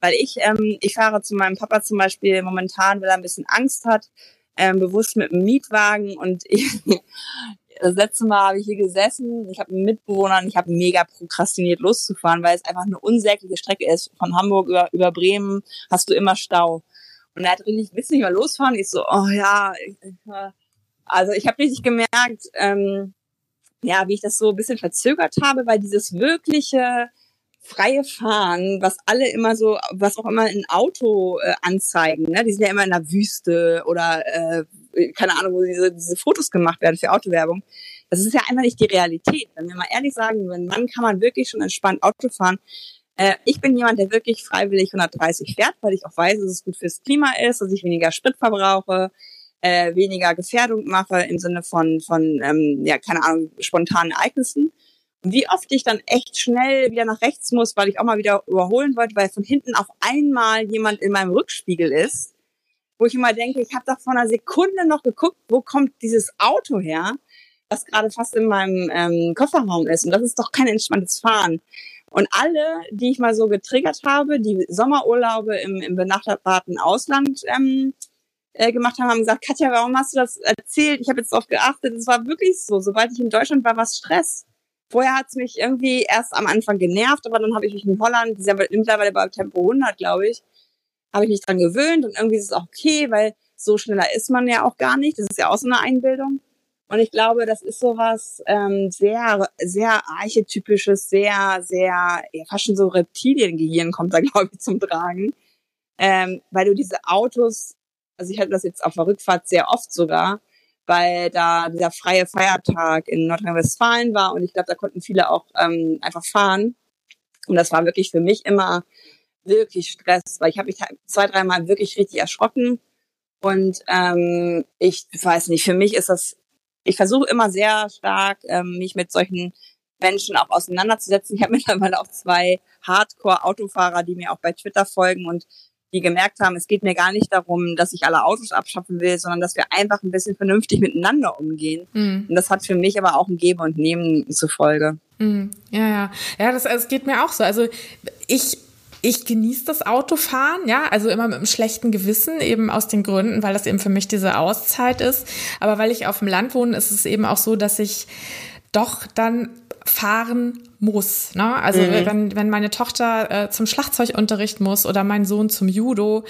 Weil ich, ähm, ich fahre zu meinem Papa zum Beispiel momentan, weil er ein bisschen Angst hat, ähm, bewusst mit einem Mietwagen und ich, das letzte Mal habe ich hier gesessen, ich habe einen Mitbewohner und ich habe mega prokrastiniert loszufahren, weil es einfach eine unsägliche Strecke ist. Von Hamburg über, über Bremen hast du immer Stau. Und er hat richtig, willst du nicht mal losfahren? Ich so, oh ja, ich, ich, also ich habe richtig gemerkt, ähm, ja, wie ich das so ein bisschen verzögert habe, weil dieses wirkliche freie Fahren, was alle immer so, was auch immer in Auto äh, anzeigen, ne? die sind ja immer in der Wüste oder äh, keine Ahnung, wo diese, diese Fotos gemacht werden für Autowerbung. Das ist ja einfach nicht die Realität. Wenn wir mal ehrlich sagen, wenn Mann kann man wirklich schon entspannt Auto fahren. Äh, ich bin jemand, der wirklich freiwillig 130 fährt, weil ich auch weiß, dass es gut fürs Klima ist, dass ich weniger Sprit verbrauche, äh, weniger Gefährdung mache im Sinne von, von ähm, ja, keine Ahnung, spontanen Ereignissen. Und wie oft ich dann echt schnell wieder nach rechts muss, weil ich auch mal wieder überholen wollte, weil von hinten auf einmal jemand in meinem Rückspiegel ist, wo ich immer denke, ich habe doch vor einer Sekunde noch geguckt, wo kommt dieses Auto her, was gerade fast in meinem ähm, Kofferraum ist. Und das ist doch kein entspanntes Fahren. Und alle, die ich mal so getriggert habe, die Sommerurlaube im, im benachbarten Ausland ähm, äh, gemacht haben, haben gesagt, Katja, warum hast du das erzählt? Ich habe jetzt darauf geachtet. Es war wirklich so. Sobald ich in Deutschland war, war es Stress. Vorher hat es mich irgendwie erst am Anfang genervt, aber dann habe ich mich in Holland, die sind mittlerweile bei Tempo 100, glaube ich, habe ich mich dran gewöhnt und irgendwie ist es auch okay, weil so schneller ist man ja auch gar nicht. Das ist ja auch so eine Einbildung. Und ich glaube, das ist sowas ähm, sehr, sehr archetypisches, sehr, sehr, ja, fast schon so Reptiliengehirn kommt da, glaube ich, zum Tragen. Ähm, weil du diese Autos also ich hatte das jetzt auf der Rückfahrt sehr oft sogar, weil da dieser freie Feiertag in Nordrhein-Westfalen war und ich glaube, da konnten viele auch ähm, einfach fahren. Und das war wirklich für mich immer wirklich Stress, weil ich habe mich zwei, dreimal wirklich richtig erschrocken. Und ähm, ich weiß nicht, für mich ist das, ich versuche immer sehr stark, ähm, mich mit solchen Menschen auch auseinanderzusetzen. Ich habe mittlerweile auch zwei Hardcore-Autofahrer, die mir auch bei Twitter folgen und die gemerkt haben, es geht mir gar nicht darum, dass ich alle Autos abschaffen will, sondern dass wir einfach ein bisschen vernünftig miteinander umgehen. Mhm. Und das hat für mich aber auch ein Geben und Nehmen zur Folge. Mhm. Ja, ja. Ja, das, das geht mir auch so. Also ich ich genieße das Autofahren, ja, also immer mit einem schlechten Gewissen, eben aus den Gründen, weil das eben für mich diese Auszeit ist. Aber weil ich auf dem Land wohne, ist es eben auch so, dass ich doch dann fahren muss. Ne? Also mhm. wenn, wenn meine Tochter äh, zum Schlagzeugunterricht muss oder mein Sohn zum Judo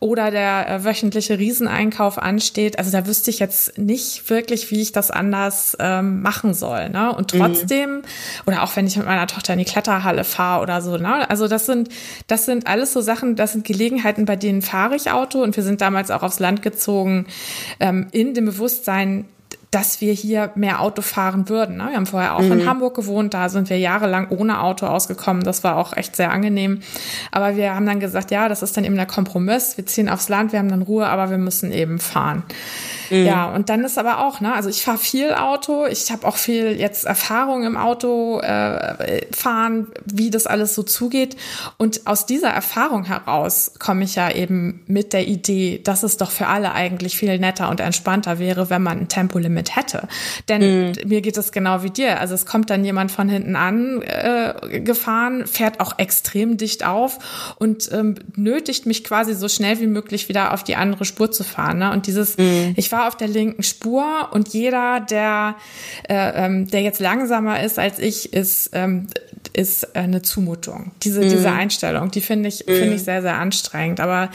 oder der äh, wöchentliche Rieseneinkauf ansteht, also da wüsste ich jetzt nicht wirklich, wie ich das anders ähm, machen soll. Ne? Und mhm. trotzdem, mhm. oder auch wenn ich mit meiner Tochter in die Kletterhalle fahre oder so, ne? also das sind, das sind alles so Sachen, das sind Gelegenheiten, bei denen fahre ich Auto und wir sind damals auch aufs Land gezogen, ähm, in dem Bewusstsein, dass wir hier mehr Auto fahren würden. Ne? Wir haben vorher auch mhm. in Hamburg gewohnt, da sind wir jahrelang ohne Auto ausgekommen. Das war auch echt sehr angenehm. Aber wir haben dann gesagt, ja, das ist dann eben der Kompromiss. Wir ziehen aufs Land, wir haben dann Ruhe, aber wir müssen eben fahren. Mhm. Ja, und dann ist aber auch, ne, also ich fahre viel Auto, ich habe auch viel jetzt Erfahrung im Auto äh, fahren, wie das alles so zugeht. Und aus dieser Erfahrung heraus komme ich ja eben mit der Idee, dass es doch für alle eigentlich viel netter und entspannter wäre, wenn man ein Tempolimit hätte. Denn mhm. mir geht es genau wie dir. Also es kommt dann jemand von hinten an äh, gefahren, fährt auch extrem dicht auf und ähm, nötigt mich quasi so schnell wie möglich wieder auf die andere Spur zu fahren. Ne? Und dieses, mhm. ich war auf der linken Spur und jeder, der, äh, ähm, der jetzt langsamer ist als ich, ist, ähm, ist eine Zumutung. Diese, mhm. diese Einstellung, die finde ich, mhm. finde ich sehr, sehr anstrengend. Aber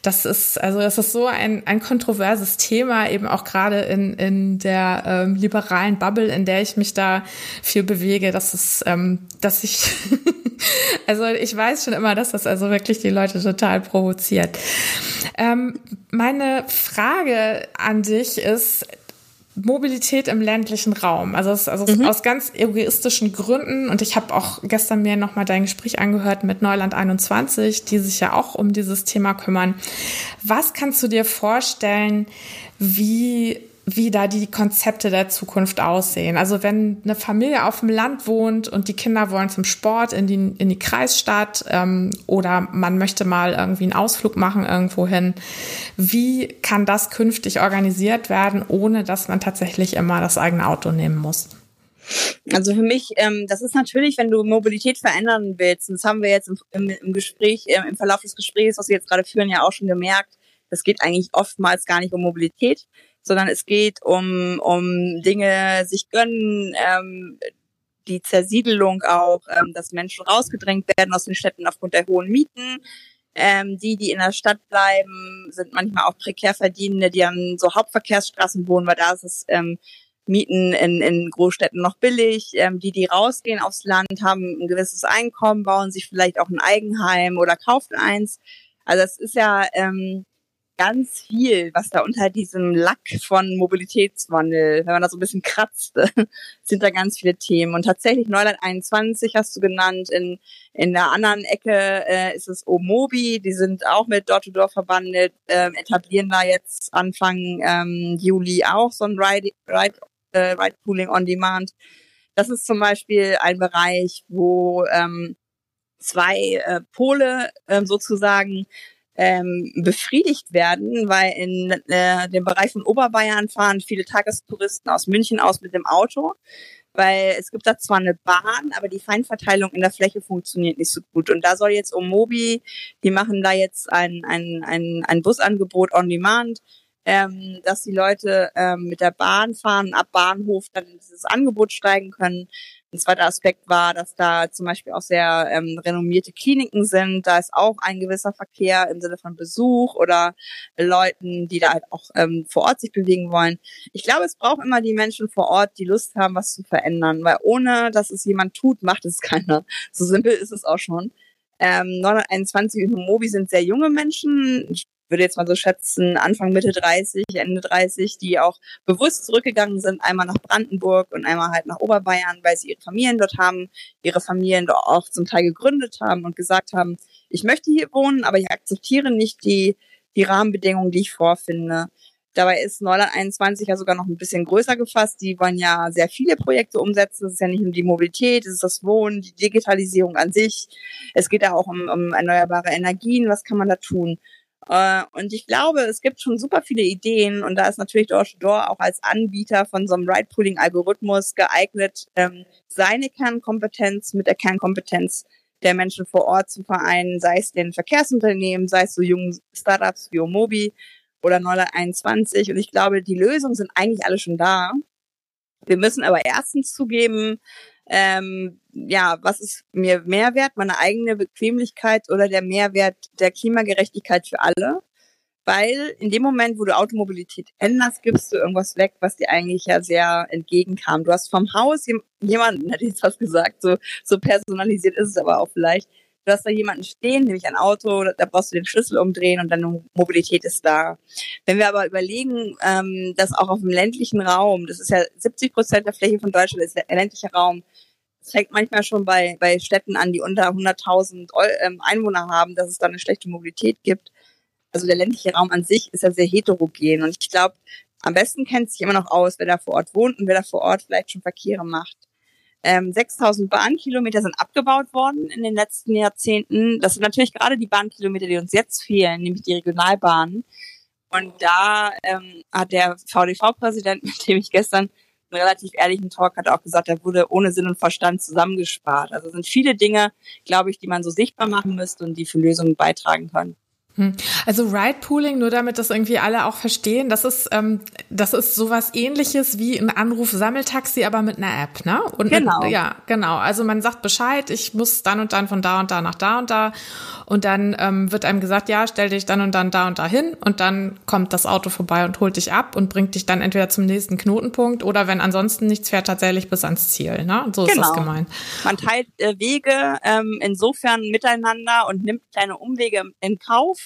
das ist, also das ist so ein, ein kontroverses Thema, eben auch gerade in, in der ähm, liberalen Bubble, in der ich mich da viel bewege, dass es, ähm, dass ich, also ich weiß schon immer, dass das also wirklich die Leute total provoziert. Ähm, meine Frage an dich ist, Mobilität im ländlichen Raum. Also, es, also mhm. aus ganz egoistischen Gründen. Und ich habe auch gestern mir nochmal dein Gespräch angehört mit Neuland 21, die sich ja auch um dieses Thema kümmern. Was kannst du dir vorstellen, wie wie da die Konzepte der Zukunft aussehen. Also wenn eine Familie auf dem Land wohnt und die Kinder wollen zum Sport in die, in die Kreisstadt ähm, oder man möchte mal irgendwie einen Ausflug machen irgendwo hin, wie kann das künftig organisiert werden, ohne dass man tatsächlich immer das eigene Auto nehmen muss? Also für mich, ähm, das ist natürlich, wenn du Mobilität verändern willst, und das haben wir jetzt im, im, im Gespräch, äh, im Verlauf des Gesprächs, was wir jetzt gerade führen, ja auch schon gemerkt, das geht eigentlich oftmals gar nicht um Mobilität, sondern es geht um, um Dinge sich gönnen, ähm, die Zersiedelung auch, ähm, dass Menschen rausgedrängt werden aus den Städten aufgrund der hohen Mieten. Ähm, die, die in der Stadt bleiben, sind manchmal auch prekär Verdienende, die an so Hauptverkehrsstraßen wohnen, weil da ist es ähm, Mieten in, in Großstädten noch billig. Ähm, die, die rausgehen aufs Land, haben ein gewisses Einkommen, bauen sich vielleicht auch ein Eigenheim oder kaufen eins. Also es ist ja ähm, ganz viel, was da unter diesem Lack von Mobilitätswandel, wenn man da so ein bisschen kratzt, sind da ganz viele Themen. Und tatsächlich Neuland 21 hast du genannt. In, in der anderen Ecke äh, ist es Omobi, die sind auch mit Door-to-Door verbandelt, äh, etablieren da jetzt Anfang ähm, Juli auch so ein Ride, Ride, äh, Ride Pooling on Demand. Das ist zum Beispiel ein Bereich, wo ähm, zwei äh, Pole äh, sozusagen ähm, befriedigt werden, weil in äh, dem Bereich von Oberbayern fahren viele Tagestouristen aus München aus mit dem Auto, weil es gibt da zwar eine Bahn, aber die Feinverteilung in der Fläche funktioniert nicht so gut. Und da soll jetzt Omobi, die machen da jetzt ein, ein, ein, ein Busangebot on demand, ähm, dass die Leute ähm, mit der Bahn fahren, ab Bahnhof dann in dieses Angebot steigen können. Ein zweiter Aspekt war, dass da zum Beispiel auch sehr ähm, renommierte Kliniken sind. Da ist auch ein gewisser Verkehr im Sinne von Besuch oder Leuten, die da halt auch ähm, vor Ort sich bewegen wollen. Ich glaube, es braucht immer die Menschen vor Ort, die Lust haben, was zu verändern, weil ohne, dass es jemand tut, macht es keiner. So simpel ist es auch schon. Ähm, 921 und Mobi sind sehr junge Menschen. Ich würde jetzt mal so schätzen, Anfang, Mitte 30, Ende 30, die auch bewusst zurückgegangen sind, einmal nach Brandenburg und einmal halt nach Oberbayern, weil sie ihre Familien dort haben, ihre Familien dort auch zum Teil gegründet haben und gesagt haben, ich möchte hier wohnen, aber ich akzeptiere nicht die, die Rahmenbedingungen, die ich vorfinde. Dabei ist Neuland 21 ja sogar noch ein bisschen größer gefasst. Die wollen ja sehr viele Projekte umsetzen. Es ist ja nicht nur die Mobilität, es ist das Wohnen, die Digitalisierung an sich. Es geht ja auch um, um erneuerbare Energien. Was kann man da tun? Äh, und ich glaube, es gibt schon super viele Ideen und da ist natürlich Door-to-Door auch als Anbieter von so einem Ride-Pooling-Algorithmus geeignet, ähm, seine Kernkompetenz mit der Kernkompetenz der Menschen vor Ort zu vereinen, sei es den Verkehrsunternehmen, sei es so jungen Startups wie Omobi oder Neuler 21. Und ich glaube, die Lösungen sind eigentlich alle schon da. Wir müssen aber erstens zugeben, ähm, ja, was ist mir Mehrwert, meine eigene Bequemlichkeit oder der Mehrwert der Klimagerechtigkeit für alle? Weil in dem Moment, wo du Automobilität änderst, gibst du irgendwas weg, was dir eigentlich ja sehr entgegenkam. Du hast vom Haus jemanden, ich jetzt was gesagt, so, so personalisiert ist es aber auch vielleicht. Du hast da jemanden stehen, nämlich ein Auto, da brauchst du den Schlüssel umdrehen und deine Mobilität ist da. Wenn wir aber überlegen, ähm, dass auch auf dem ländlichen Raum, das ist ja 70 Prozent der Fläche von Deutschland ist der ländliche Raum, es fängt manchmal schon bei, bei Städten an, die unter 100.000 ähm, Einwohner haben, dass es da eine schlechte Mobilität gibt also der ländliche Raum an sich ist ja sehr heterogen und ich glaube, am besten kennt sich immer noch aus, wer da vor Ort wohnt und wer da vor Ort vielleicht schon Verkehre macht. Ähm, 6000 Bahnkilometer sind abgebaut worden in den letzten Jahrzehnten. Das sind natürlich gerade die Bahnkilometer, die uns jetzt fehlen, nämlich die Regionalbahnen. Und da ähm, hat der VDV-Präsident, mit dem ich gestern einen relativ ehrlichen Talk hatte, auch gesagt, er wurde ohne Sinn und Verstand zusammengespart. Also sind viele Dinge, glaube ich, die man so sichtbar machen müsste und die für Lösungen beitragen können. Hm. Also Ride Pooling, nur damit das irgendwie alle auch verstehen, das ist ähm, das ist sowas Ähnliches wie ein Anruf Sammeltaxi, aber mit einer App, ne? Und genau. Mit, ja, genau. Also man sagt Bescheid, ich muss dann und dann von da und da nach da und da, und dann ähm, wird einem gesagt, ja, stell dich dann und dann da und da hin, und dann kommt das Auto vorbei und holt dich ab und bringt dich dann entweder zum nächsten Knotenpunkt oder wenn ansonsten nichts fährt, tatsächlich bis ans Ziel, ne? So genau. ist das genau. gemeint. Man teilt äh, Wege ähm, insofern miteinander und nimmt kleine Umwege in Kauf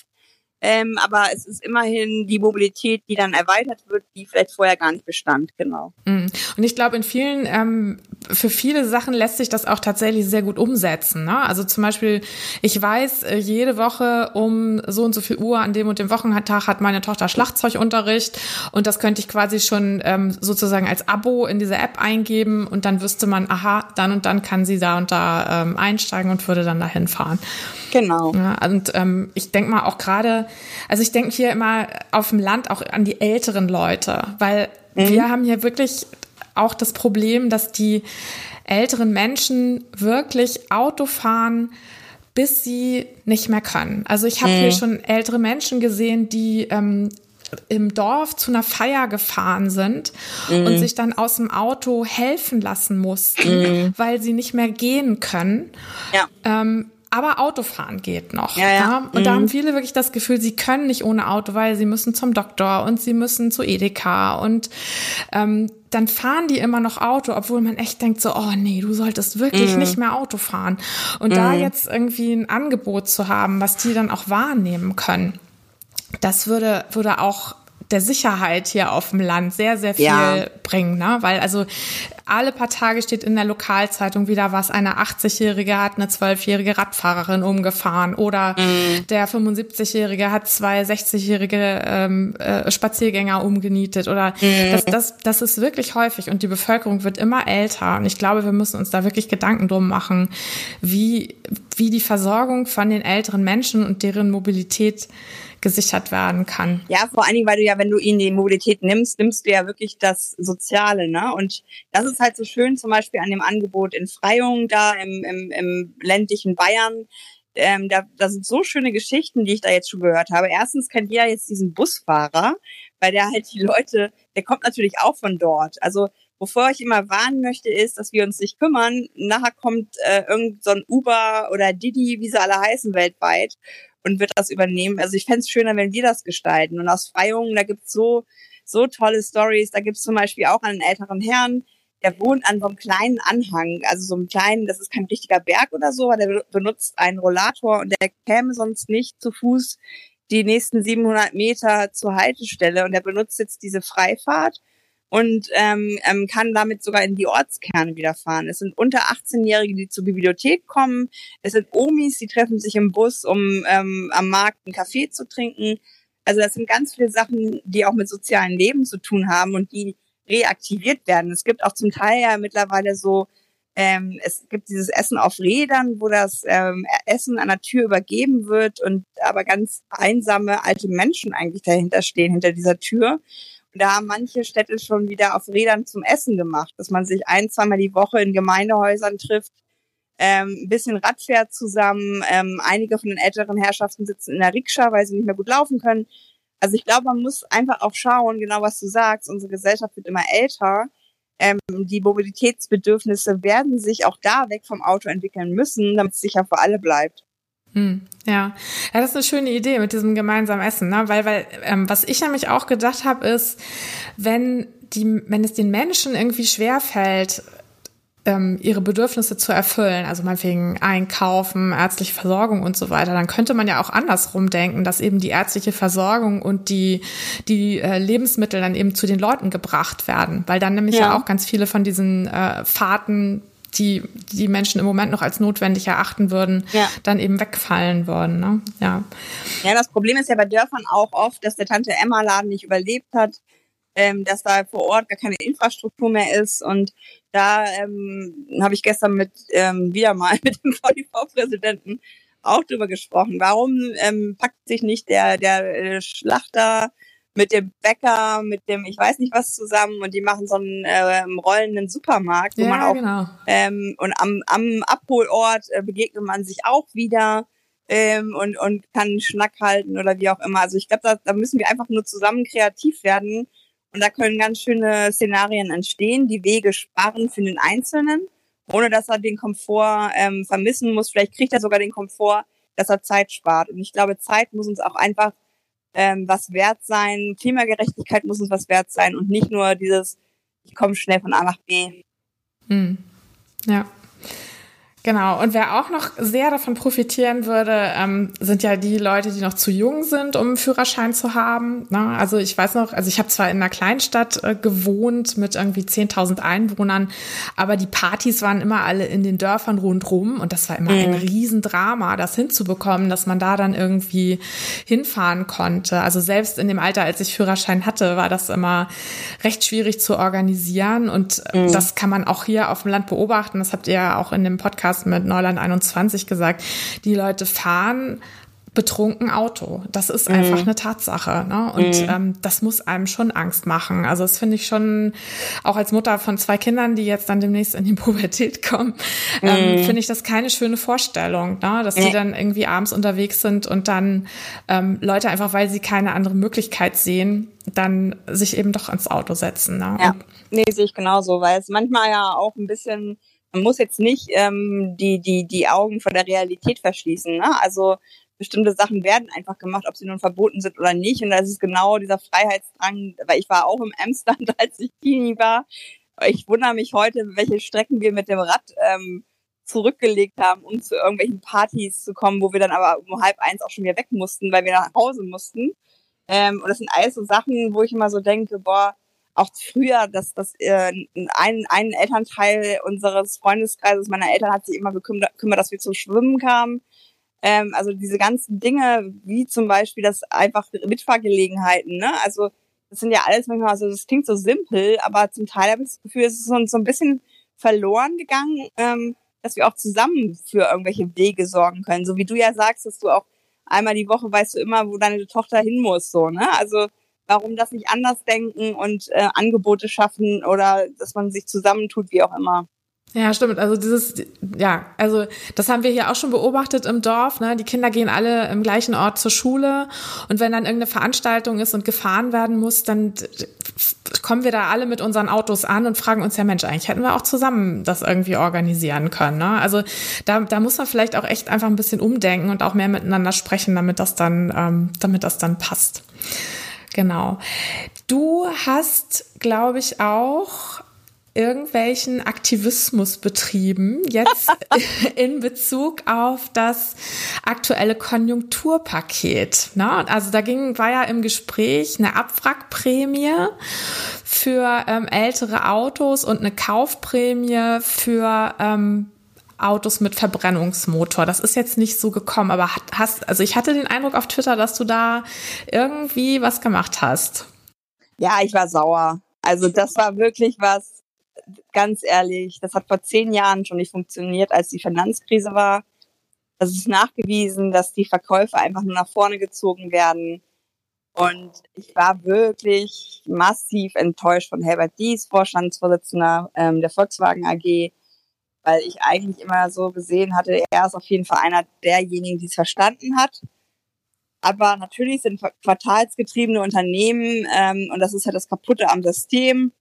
ähm, aber es ist immerhin die Mobilität, die dann erweitert wird, die vielleicht vorher gar nicht bestand, genau. Mhm. Und ich glaube, in vielen, ähm, für viele Sachen lässt sich das auch tatsächlich sehr gut umsetzen. Ne? Also zum Beispiel, ich weiß, äh, jede Woche um so und so viel Uhr an dem und dem Wochentag hat meine Tochter Schlagzeugunterricht und das könnte ich quasi schon ähm, sozusagen als Abo in diese App eingeben und dann wüsste man, aha, dann und dann kann sie da und da ähm, einsteigen und würde dann dahin fahren. Genau. Ja, und ähm, ich denke mal auch gerade, also ich denke hier immer auf dem Land auch an die älteren Leute, weil mhm. wir haben hier wirklich auch das Problem, dass die älteren Menschen wirklich Auto fahren, bis sie nicht mehr können. Also ich habe mhm. hier schon ältere Menschen gesehen, die ähm, im Dorf zu einer Feier gefahren sind mhm. und sich dann aus dem Auto helfen lassen mussten, mhm. weil sie nicht mehr gehen können. Ja. Ähm, aber Autofahren geht noch. Ja, ja. ja? Und mhm. da haben viele wirklich das Gefühl, sie können nicht ohne Auto, weil sie müssen zum Doktor und sie müssen zu Edeka und ähm, dann fahren die immer noch Auto, obwohl man echt denkt so, oh nee, du solltest wirklich mhm. nicht mehr Auto fahren. Und mhm. da jetzt irgendwie ein Angebot zu haben, was die dann auch wahrnehmen können, das würde, würde auch der Sicherheit hier auf dem Land sehr, sehr viel ja. bringen, ne? Weil also alle paar Tage steht in der Lokalzeitung wieder was, eine 80-Jährige hat eine 12-jährige Radfahrerin umgefahren oder mhm. der 75-Jährige hat zwei 60-jährige ähm, äh, Spaziergänger umgenietet oder mhm. das, das, das ist wirklich häufig und die Bevölkerung wird immer älter und ich glaube, wir müssen uns da wirklich Gedanken drum machen, wie, wie die Versorgung von den älteren Menschen und deren Mobilität gesichert werden kann. Ja, vor allen Dingen, weil du ja, wenn du ihnen die Mobilität nimmst, nimmst du ja wirklich das Soziale, ne? Und das ist halt so schön, zum Beispiel an dem Angebot in Freyung da im, im, im ländlichen Bayern. Ähm, da, da sind so schöne Geschichten, die ich da jetzt schon gehört habe. Erstens kennt ihr ja jetzt diesen Busfahrer, weil der halt die Leute, der kommt natürlich auch von dort. Also Wovor ich immer warnen möchte, ist, dass wir uns nicht kümmern. Nachher kommt äh, irgend so ein Uber oder Didi, wie sie alle heißen weltweit, und wird das übernehmen. Also ich fände es schöner, wenn wir das gestalten. Und aus Freiungen, da gibt's so, so tolle Stories. Da gibt's zum Beispiel auch einen älteren Herrn, der wohnt an so einem kleinen Anhang, also so einem kleinen, das ist kein richtiger Berg oder so, aber der benutzt einen Rollator und der käme sonst nicht zu Fuß die nächsten 700 Meter zur Haltestelle und der benutzt jetzt diese Freifahrt und ähm, ähm, kann damit sogar in die Ortskerne wieder fahren. Es sind unter 18-Jährige, die zur Bibliothek kommen. Es sind Omis, die treffen sich im Bus, um ähm, am Markt einen Kaffee zu trinken. Also das sind ganz viele Sachen, die auch mit sozialen Leben zu tun haben und die reaktiviert werden. Es gibt auch zum Teil ja mittlerweile so, ähm, es gibt dieses Essen auf Rädern, wo das ähm, Essen an der Tür übergeben wird und aber ganz einsame alte Menschen eigentlich dahinter stehen, hinter dieser Tür da haben manche Städte schon wieder auf Rädern zum Essen gemacht, dass man sich ein, zweimal die Woche in Gemeindehäusern trifft, ähm, ein bisschen Rad fährt zusammen. Ähm, einige von den älteren Herrschaften sitzen in der Rikscha, weil sie nicht mehr gut laufen können. Also ich glaube, man muss einfach auch schauen, genau was du sagst, unsere Gesellschaft wird immer älter. ähm, die Mobilitätsbedürfnisse werden sich auch da weg vom Auto entwickeln müssen, damit es sicher für alle bleibt. Hm, ja. ja, das ist eine schöne Idee mit diesem gemeinsamen Essen, ne? Weil, weil ähm, was ich nämlich auch gedacht habe, ist, wenn die, wenn es den Menschen irgendwie schwer fällt, ähm, ihre Bedürfnisse zu erfüllen, also meinetwegen Einkaufen, ärztliche Versorgung und so weiter, dann könnte man ja auch andersrum denken, dass eben die ärztliche Versorgung und die, die äh, Lebensmittel dann eben zu den Leuten gebracht werden, weil dann nämlich ja, ja auch ganz viele von diesen äh, Fahrten die die Menschen im Moment noch als notwendig erachten würden, ja. dann eben wegfallen würden. Ne? Ja. ja, das Problem ist ja bei Dörfern auch oft, dass der Tante Emma Laden nicht überlebt hat, ähm, dass da vor Ort gar keine Infrastruktur mehr ist und da ähm, habe ich gestern mit ähm, wieder mal mit dem VDV-Präsidenten auch drüber gesprochen. Warum ähm, packt sich nicht der der äh, Schlachter mit dem Bäcker, mit dem ich weiß nicht was zusammen und die machen so einen ähm, rollenden Supermarkt, wo ja, man auch genau. ähm, und am, am Abholort äh, begegnet man sich auch wieder ähm, und und kann Schnack halten oder wie auch immer. Also ich glaube, da, da müssen wir einfach nur zusammen kreativ werden und da können ganz schöne Szenarien entstehen, die Wege sparen für den Einzelnen, ohne dass er den Komfort ähm, vermissen muss. Vielleicht kriegt er sogar den Komfort, dass er Zeit spart. Und ich glaube, Zeit muss uns auch einfach ähm, was wert sein. Klimagerechtigkeit muss uns was wert sein und nicht nur dieses, ich komme schnell von A nach B. Hm. Ja. Genau, und wer auch noch sehr davon profitieren würde, ähm, sind ja die Leute, die noch zu jung sind, um einen Führerschein zu haben. Ne? Also ich weiß noch, also ich habe zwar in einer Kleinstadt äh, gewohnt mit irgendwie 10.000 Einwohnern, aber die Partys waren immer alle in den Dörfern rundrum und das war immer mhm. ein Riesendrama, das hinzubekommen, dass man da dann irgendwie hinfahren konnte. Also selbst in dem Alter, als ich Führerschein hatte, war das immer recht schwierig zu organisieren und mhm. das kann man auch hier auf dem Land beobachten. Das habt ihr ja auch in dem Podcast Podcast mit Neuland 21 gesagt, die Leute fahren betrunken Auto. Das ist mhm. einfach eine Tatsache. Ne? Und mhm. ähm, das muss einem schon Angst machen. Also das finde ich schon, auch als Mutter von zwei Kindern, die jetzt dann demnächst in die Pubertät kommen, ähm, mhm. finde ich das keine schöne Vorstellung, ne? dass die dann irgendwie abends unterwegs sind und dann ähm, Leute einfach, weil sie keine andere Möglichkeit sehen, dann sich eben doch ins Auto setzen. Ne? Ja, nee, sehe ich genauso, weil es manchmal ja auch ein bisschen man muss jetzt nicht ähm, die, die, die Augen vor der Realität verschließen. Ne? Also bestimmte Sachen werden einfach gemacht, ob sie nun verboten sind oder nicht. Und das ist genau dieser Freiheitsdrang, weil ich war auch im Emsland, als ich Teenie war. Ich wundere mich heute, welche Strecken wir mit dem Rad ähm, zurückgelegt haben, um zu irgendwelchen Partys zu kommen, wo wir dann aber um halb eins auch schon wieder weg mussten, weil wir nach Hause mussten. Ähm, und das sind alles so Sachen, wo ich immer so denke, boah, auch früher, dass das äh, ein, ein Elternteil unseres Freundeskreises meiner Eltern hat sich immer gekümmert, dass wir zum Schwimmen kamen. Ähm, also diese ganzen Dinge, wie zum Beispiel das einfach Mitfahrgelegenheiten, ne? Also das sind ja alles manchmal, also das klingt so simpel, aber zum Teil habe ich das Gefühl, es ist uns so ein bisschen verloren gegangen, ähm, dass wir auch zusammen für irgendwelche Wege sorgen können. So wie du ja sagst, dass du auch einmal die Woche weißt du immer, wo deine Tochter hin muss, so, ne? Also warum das nicht anders denken und äh, Angebote schaffen oder dass man sich zusammentut, wie auch immer. Ja, stimmt. Also dieses, ja, also das haben wir hier auch schon beobachtet im Dorf. Ne? Die Kinder gehen alle im gleichen Ort zur Schule und wenn dann irgendeine Veranstaltung ist und gefahren werden muss, dann kommen wir da alle mit unseren Autos an und fragen uns ja, Mensch, eigentlich hätten wir auch zusammen das irgendwie organisieren können. Ne? Also da, da muss man vielleicht auch echt einfach ein bisschen umdenken und auch mehr miteinander sprechen, damit das dann, ähm, damit das dann passt. Genau. Du hast, glaube ich, auch irgendwelchen Aktivismus betrieben, jetzt in Bezug auf das aktuelle Konjunkturpaket. Ne? Also da ging, war ja im Gespräch eine Abwrackprämie für ähm, ältere Autos und eine Kaufprämie für ähm, Autos mit Verbrennungsmotor. Das ist jetzt nicht so gekommen, aber hast, also ich hatte den Eindruck auf Twitter, dass du da irgendwie was gemacht hast. Ja, ich war sauer. Also das war wirklich was, ganz ehrlich, das hat vor zehn Jahren schon nicht funktioniert, als die Finanzkrise war. Das ist nachgewiesen, dass die Verkäufe einfach nur nach vorne gezogen werden. Und ich war wirklich massiv enttäuscht von Herbert Dies, Vorstandsvorsitzender ähm, der Volkswagen AG, weil ich eigentlich immer so gesehen hatte, er ist auf jeden Fall einer derjenigen, die es verstanden hat. Aber natürlich sind quartalsgetriebene Unternehmen, ähm, und das ist halt das Kaputte am System,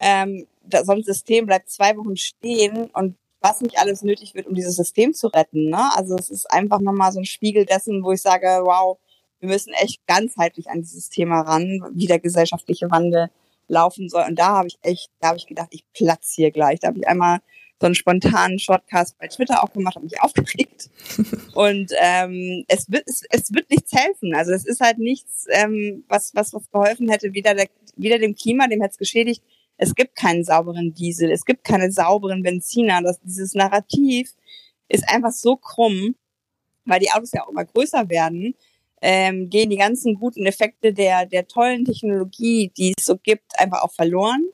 ähm, da, so ein System bleibt zwei Wochen stehen und was nicht alles nötig wird, um dieses System zu retten. Ne? Also es ist einfach nochmal so ein Spiegel dessen, wo ich sage, wow, wir müssen echt ganzheitlich an dieses Thema ran, wie der gesellschaftliche Wandel laufen soll. Und da habe ich echt, da habe ich gedacht, ich platz hier gleich. Da habe ich einmal so einen spontanen Shortcast bei Twitter auch gemacht, habe mich aufgeregt. Und ähm, es wird es, es wird nichts helfen. Also es ist halt nichts, ähm, was was was geholfen hätte, weder der, weder dem Klima, dem hätte es geschädigt. Es gibt keinen sauberen Diesel, es gibt keine sauberen Benziner. Das, dieses Narrativ ist einfach so krumm, weil die Autos ja auch immer größer werden. Ähm, gehen die ganzen guten Effekte der, der tollen Technologie, die es so gibt, einfach auch verloren.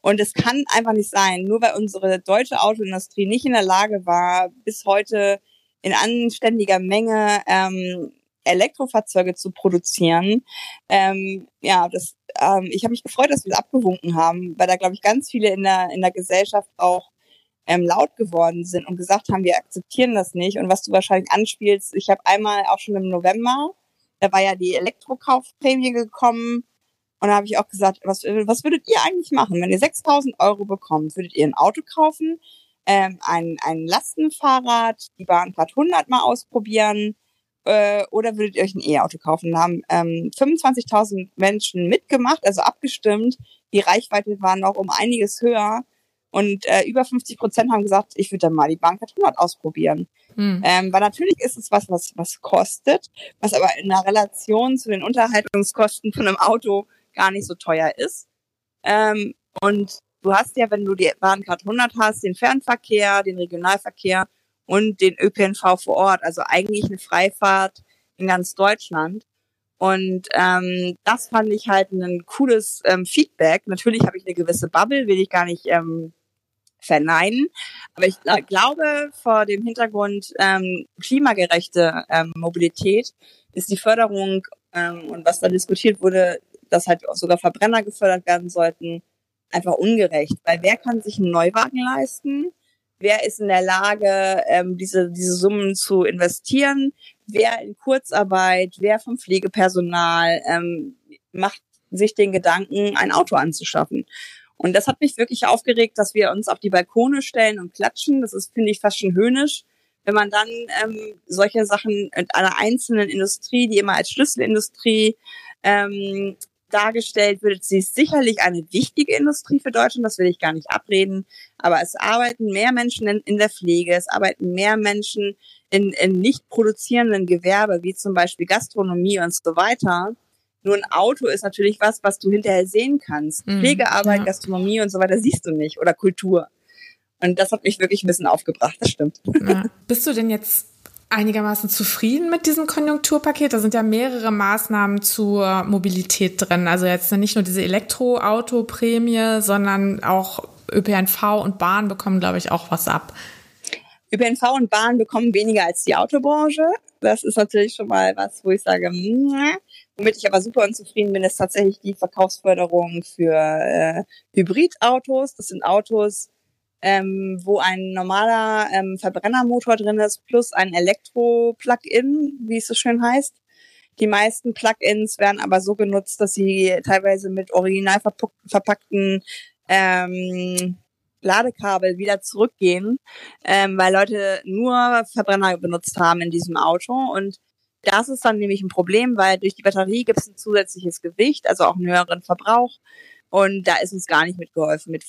Und es kann einfach nicht sein, nur weil unsere deutsche Autoindustrie nicht in der Lage war, bis heute in anständiger Menge ähm, Elektrofahrzeuge zu produzieren. Ähm, ja, das, ähm, ich habe mich gefreut, dass wir es abgewunken haben, weil da, glaube ich, ganz viele in der, in der Gesellschaft auch ähm, laut geworden sind und gesagt haben, wir akzeptieren das nicht. Und was du wahrscheinlich anspielst, ich habe einmal auch schon im November, da war ja die Elektrokaufprämie gekommen, und da habe ich auch gesagt, was, was würdet ihr eigentlich machen, wenn ihr 6000 Euro bekommt? Würdet ihr ein Auto kaufen, ähm, ein, ein Lastenfahrrad, die Bahncard 100 mal ausprobieren äh, oder würdet ihr euch ein E-Auto kaufen? Da haben ähm, 25.000 Menschen mitgemacht, also abgestimmt. Die Reichweite war noch um einiges höher. Und äh, über 50 Prozent haben gesagt, ich würde dann mal die Bahncard 100 ausprobieren. Hm. Ähm, weil natürlich ist es was, was, was kostet, was aber in der Relation zu den Unterhaltungskosten von einem Auto gar nicht so teuer ist. Ähm, und du hast ja, wenn du die Bahncard 100 hast, den Fernverkehr, den Regionalverkehr und den ÖPNV vor Ort, also eigentlich eine Freifahrt in ganz Deutschland. Und ähm, das fand ich halt ein cooles ähm, Feedback. Natürlich habe ich eine gewisse Bubble, will ich gar nicht ähm, verneinen. Aber ich glaube, vor dem Hintergrund ähm, klimagerechte ähm, Mobilität ist die Förderung ähm, und was da diskutiert wurde, dass halt auch sogar Verbrenner gefördert werden sollten, einfach ungerecht. Weil wer kann sich einen Neuwagen leisten? Wer ist in der Lage, ähm, diese, diese Summen zu investieren? Wer in Kurzarbeit, wer vom Pflegepersonal ähm, macht sich den Gedanken, ein Auto anzuschaffen? Und das hat mich wirklich aufgeregt, dass wir uns auf die Balkone stellen und klatschen. Das ist, finde ich, fast schon höhnisch. Wenn man dann ähm, solche Sachen in einer einzelnen Industrie, die immer als Schlüsselindustrie ähm, dargestellt wird. Sie ist sicherlich eine wichtige Industrie für Deutschland, das will ich gar nicht abreden. Aber es arbeiten mehr Menschen in, in der Pflege, es arbeiten mehr Menschen in, in nicht produzierenden Gewerbe, wie zum Beispiel Gastronomie und so weiter. Nur ein Auto ist natürlich was, was du hinterher sehen kannst. Mhm, Pflegearbeit, ja. Gastronomie und so weiter siehst du nicht oder Kultur. Und das hat mich wirklich ein bisschen aufgebracht, das stimmt. Ja. Bist du denn jetzt einigermaßen zufrieden mit diesem Konjunkturpaket. Da sind ja mehrere Maßnahmen zur Mobilität drin. Also jetzt nicht nur diese Elektroauto-Prämie, sondern auch ÖPNV und Bahn bekommen, glaube ich, auch was ab. ÖPNV und Bahn bekommen weniger als die Autobranche. Das ist natürlich schon mal was, wo ich sage, womit ich aber super unzufrieden bin, ist tatsächlich die Verkaufsförderung für äh, Hybridautos. Das sind Autos, ähm, wo ein normaler ähm, Verbrennermotor drin ist, plus ein Elektro-Plug-in, wie es so schön heißt. Die meisten Plug-ins werden aber so genutzt, dass sie teilweise mit original verpackten ähm, Ladekabel wieder zurückgehen, ähm, weil Leute nur Verbrenner benutzt haben in diesem Auto. Und das ist dann nämlich ein Problem, weil durch die Batterie gibt es ein zusätzliches Gewicht, also auch einen höheren Verbrauch. Und da ist uns gar nicht mitgeholfen mit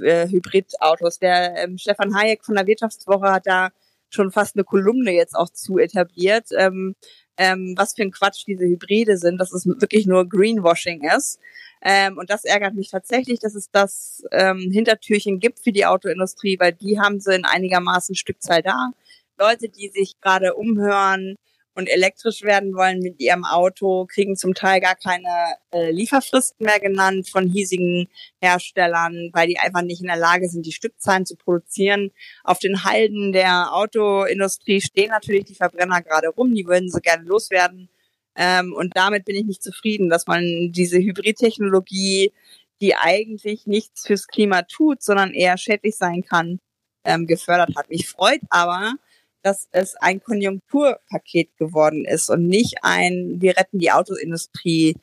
äh, Hybridautos. Der ähm, Stefan Hayek von der Wirtschaftswoche hat da schon fast eine Kolumne jetzt auch zu etabliert, ähm, ähm, was für ein Quatsch diese Hybride sind, dass es wirklich nur Greenwashing ist. Ähm, und das ärgert mich tatsächlich, dass es das ähm, Hintertürchen gibt für die Autoindustrie, weil die haben sie in einigermaßen Stückzahl da. Leute, die sich gerade umhören, und elektrisch werden wollen mit ihrem Auto, kriegen zum Teil gar keine äh, Lieferfristen mehr genannt von hiesigen Herstellern, weil die einfach nicht in der Lage sind, die Stückzahlen zu produzieren. Auf den Halden der Autoindustrie stehen natürlich die Verbrenner gerade rum, die würden sie gerne loswerden. Ähm, und damit bin ich nicht zufrieden, dass man diese Hybridtechnologie, die eigentlich nichts fürs Klima tut, sondern eher schädlich sein kann, ähm, gefördert hat. Mich freut aber, dass es ein Konjunkturpaket geworden ist und nicht ein Wir retten die Autoindustrie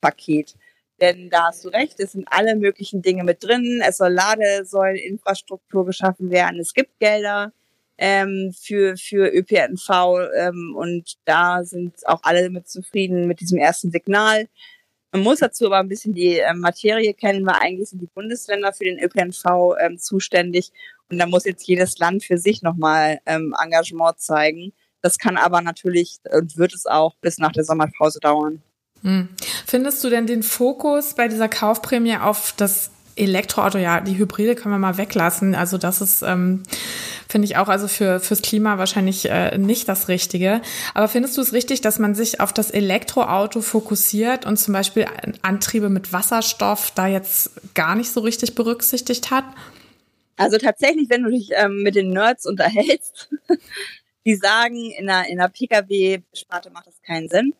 Paket. Denn da hast du recht, es sind alle möglichen Dinge mit drin. Es soll Ladesäuleninfrastruktur geschaffen werden. Es gibt Gelder ähm, für, für ÖPNV ähm, und da sind auch alle mit zufrieden mit diesem ersten Signal. Man muss dazu aber ein bisschen die ähm, Materie kennen, weil eigentlich sind die Bundesländer für den ÖPNV ähm, zuständig und da muss jetzt jedes Land für sich nochmal ähm, Engagement zeigen. Das kann aber natürlich und wird es auch bis nach der Sommerpause dauern. Hm. Findest du denn den Fokus bei dieser Kaufprämie auf das Elektroauto, ja, die Hybride können wir mal weglassen. Also das ist, ähm, finde ich auch, also für fürs Klima wahrscheinlich äh, nicht das Richtige. Aber findest du es richtig, dass man sich auf das Elektroauto fokussiert und zum Beispiel Antriebe mit Wasserstoff da jetzt gar nicht so richtig berücksichtigt hat? Also tatsächlich, wenn du dich ähm, mit den Nerds unterhältst, die sagen, in einer, in einer Pkw-Sparte macht das keinen Sinn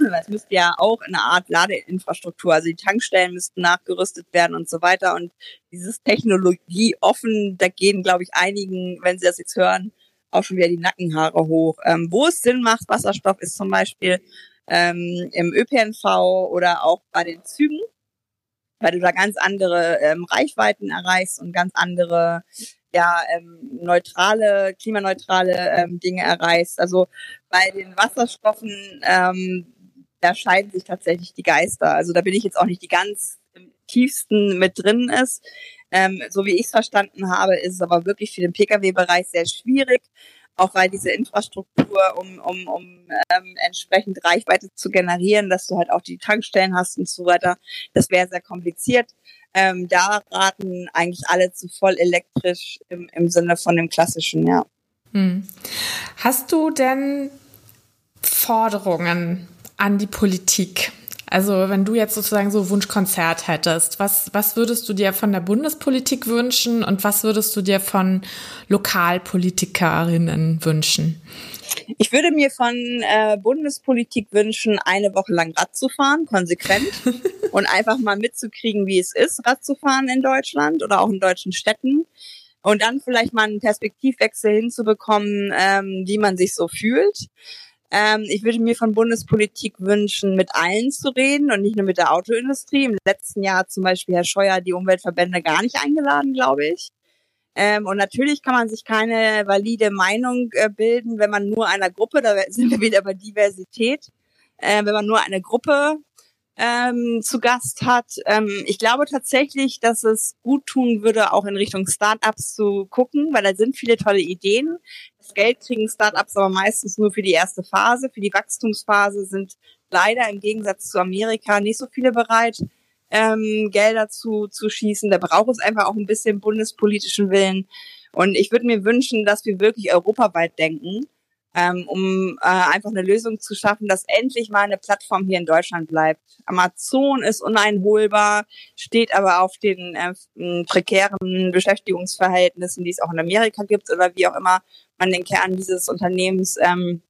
es müsste ja auch eine Art Ladeinfrastruktur, also die Tankstellen müssten nachgerüstet werden und so weiter. Und dieses Technologie offen, da gehen, glaube ich, einigen, wenn sie das jetzt hören, auch schon wieder die Nackenhaare hoch. Ähm, wo es Sinn macht, Wasserstoff ist zum Beispiel ähm, im ÖPNV oder auch bei den Zügen, weil du da ganz andere ähm, Reichweiten erreichst und ganz andere ja ähm, neutrale, klimaneutrale ähm, Dinge erreichst. Also bei den Wasserstoffen ähm, da scheiden sich tatsächlich die Geister. Also da bin ich jetzt auch nicht die ganz im tiefsten mit drin ist. Ähm, so wie ich es verstanden habe, ist es aber wirklich für den Pkw-Bereich sehr schwierig, auch weil diese Infrastruktur, um, um, um ähm, entsprechend Reichweite zu generieren, dass du halt auch die Tankstellen hast und so weiter, das wäre sehr kompliziert. Ähm, da raten eigentlich alle zu voll elektrisch im, im Sinne von dem klassischen, ja. Hm. Hast du denn Forderungen an die Politik? Also wenn du jetzt sozusagen so Wunschkonzert hättest, was, was würdest du dir von der Bundespolitik wünschen und was würdest du dir von Lokalpolitikerinnen wünschen? Ich würde mir von äh, Bundespolitik wünschen, eine Woche lang Rad zu fahren, konsequent und einfach mal mitzukriegen, wie es ist, Rad zu fahren in Deutschland oder auch in deutschen Städten. Und dann vielleicht mal einen Perspektivwechsel hinzubekommen, ähm, wie man sich so fühlt. Ähm, ich würde mir von Bundespolitik wünschen, mit allen zu reden und nicht nur mit der Autoindustrie. Im letzten Jahr hat zum Beispiel Herr Scheuer die Umweltverbände gar nicht eingeladen, glaube ich. Ähm, und natürlich kann man sich keine valide Meinung äh, bilden, wenn man nur einer Gruppe, da sind wir wieder bei Diversität, äh, wenn man nur eine Gruppe ähm, zu Gast hat. Ähm, ich glaube tatsächlich, dass es gut tun würde, auch in Richtung Startups zu gucken, weil da sind viele tolle Ideen. Das Geld kriegen Startups aber meistens nur für die erste Phase. Für die Wachstumsphase sind leider im Gegensatz zu Amerika nicht so viele bereit, ähm, Gelder zu, zu schießen. Da braucht es einfach auch ein bisschen bundespolitischen Willen. Und ich würde mir wünschen, dass wir wirklich europaweit denken ähm, um äh, einfach eine Lösung zu schaffen, dass endlich mal eine Plattform hier in Deutschland bleibt. Amazon ist uneinholbar, steht aber auf den äh, prekären Beschäftigungsverhältnissen, die es auch in Amerika gibt oder wie auch immer man den Kern dieses Unternehmens ähm,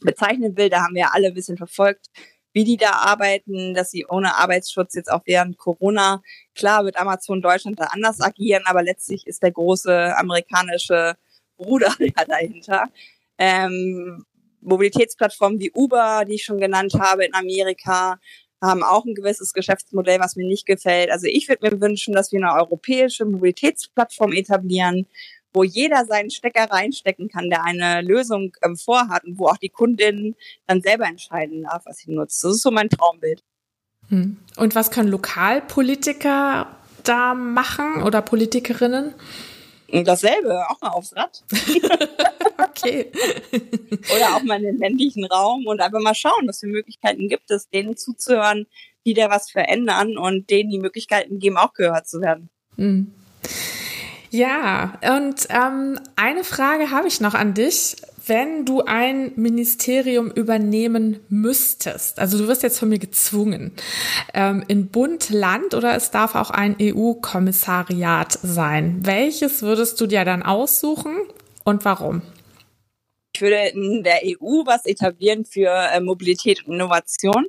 bezeichnen will. Da haben wir ja alle ein bisschen verfolgt, wie die da arbeiten, dass sie ohne Arbeitsschutz jetzt auch während Corona, klar wird Amazon Deutschland da anders agieren, aber letztlich ist der große amerikanische Bruder ja dahinter ähm, Mobilitätsplattformen wie Uber, die ich schon genannt habe in Amerika, haben auch ein gewisses Geschäftsmodell, was mir nicht gefällt. Also ich würde mir wünschen, dass wir eine europäische Mobilitätsplattform etablieren, wo jeder seinen Stecker reinstecken kann, der eine Lösung ähm, vorhat und wo auch die Kundin dann selber entscheiden darf, was sie nutzt. Das ist so mein Traumbild. Hm. Und was können Lokalpolitiker da machen oder Politikerinnen? Dasselbe, auch mal aufs Rad. okay. Oder auch mal in den ländlichen Raum und einfach mal schauen, was für Möglichkeiten gibt es, denen zuzuhören, die da was verändern und denen die Möglichkeiten geben, auch gehört zu werden. Mhm. Ja, und ähm, eine Frage habe ich noch an dich. Wenn du ein Ministerium übernehmen müsstest, also du wirst jetzt von mir gezwungen, ähm, in Bund, Land oder es darf auch ein EU-Kommissariat sein, welches würdest du dir dann aussuchen und warum? Ich würde in der EU was etablieren für äh, Mobilität und Innovation.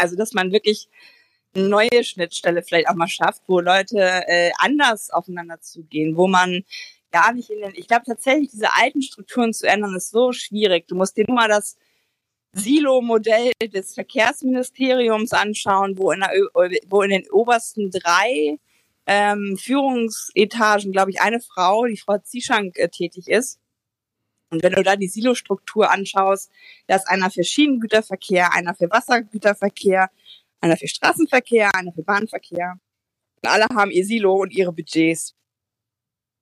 Also, dass man wirklich eine neue Schnittstelle vielleicht auch mal schafft, wo Leute äh, anders aufeinander zugehen, wo man gar nicht in den, ich glaube tatsächlich, diese alten Strukturen zu ändern, ist so schwierig. Du musst dir nur mal das Silo-Modell des Verkehrsministeriums anschauen, wo in, der, wo in den obersten drei ähm, Führungsetagen, glaube ich, eine Frau, die Frau Zieschank, äh, tätig ist. Und wenn du da die Silo-Struktur anschaust, da ist einer für Schienengüterverkehr, einer für Wassergüterverkehr, einer für Straßenverkehr, einer für Bahnverkehr. Und alle haben ihr Silo und ihre Budgets.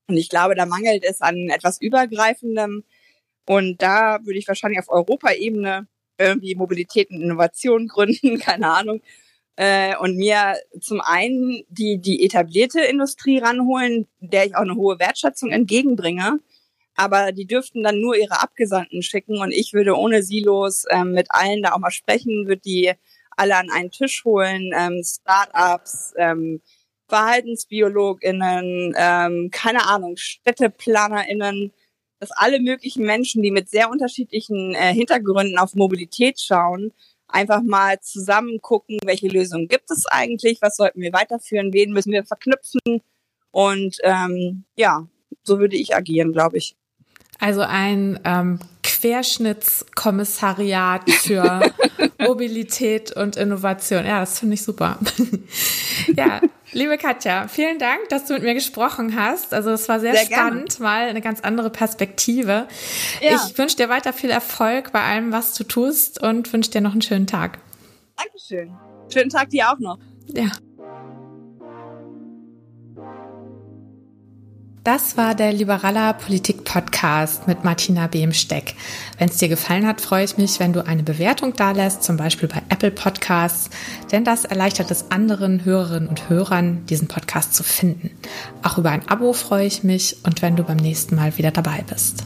Und ich glaube, da mangelt es an etwas Übergreifendem. Und da würde ich wahrscheinlich auf Europaebene irgendwie Mobilität und Innovation gründen, keine Ahnung. Äh, und mir zum einen die, die etablierte Industrie ranholen, der ich auch eine hohe Wertschätzung entgegenbringe. Aber die dürften dann nur ihre Abgesandten schicken und ich würde ohne Silos ähm, mit allen da auch mal sprechen, würde die alle an einen Tisch holen, ähm, Startups, ähm, VerhaltensbiologInnen, ähm, keine Ahnung, StädteplanerInnen, dass alle möglichen Menschen, die mit sehr unterschiedlichen äh, Hintergründen auf Mobilität schauen, einfach mal zusammen gucken, welche Lösungen gibt es eigentlich, was sollten wir weiterführen, wen müssen wir verknüpfen und ähm, ja, so würde ich agieren, glaube ich. Also ein ähm, Querschnittskommissariat für Mobilität und Innovation. Ja, das finde ich super. ja, liebe Katja, vielen Dank, dass du mit mir gesprochen hast. Also es war sehr, sehr spannend, gerne. mal eine ganz andere Perspektive. Ja. Ich wünsche dir weiter viel Erfolg bei allem, was du tust und wünsche dir noch einen schönen Tag. Dankeschön. Schönen Tag dir auch noch. Ja. Das war der Liberaler Politik Podcast mit Martina Behmsteck. Wenn es dir gefallen hat, freue ich mich, wenn du eine Bewertung dalässt, zum Beispiel bei Apple Podcasts, denn das erleichtert es anderen Hörerinnen und Hörern, diesen Podcast zu finden. Auch über ein Abo freue ich mich und wenn du beim nächsten Mal wieder dabei bist.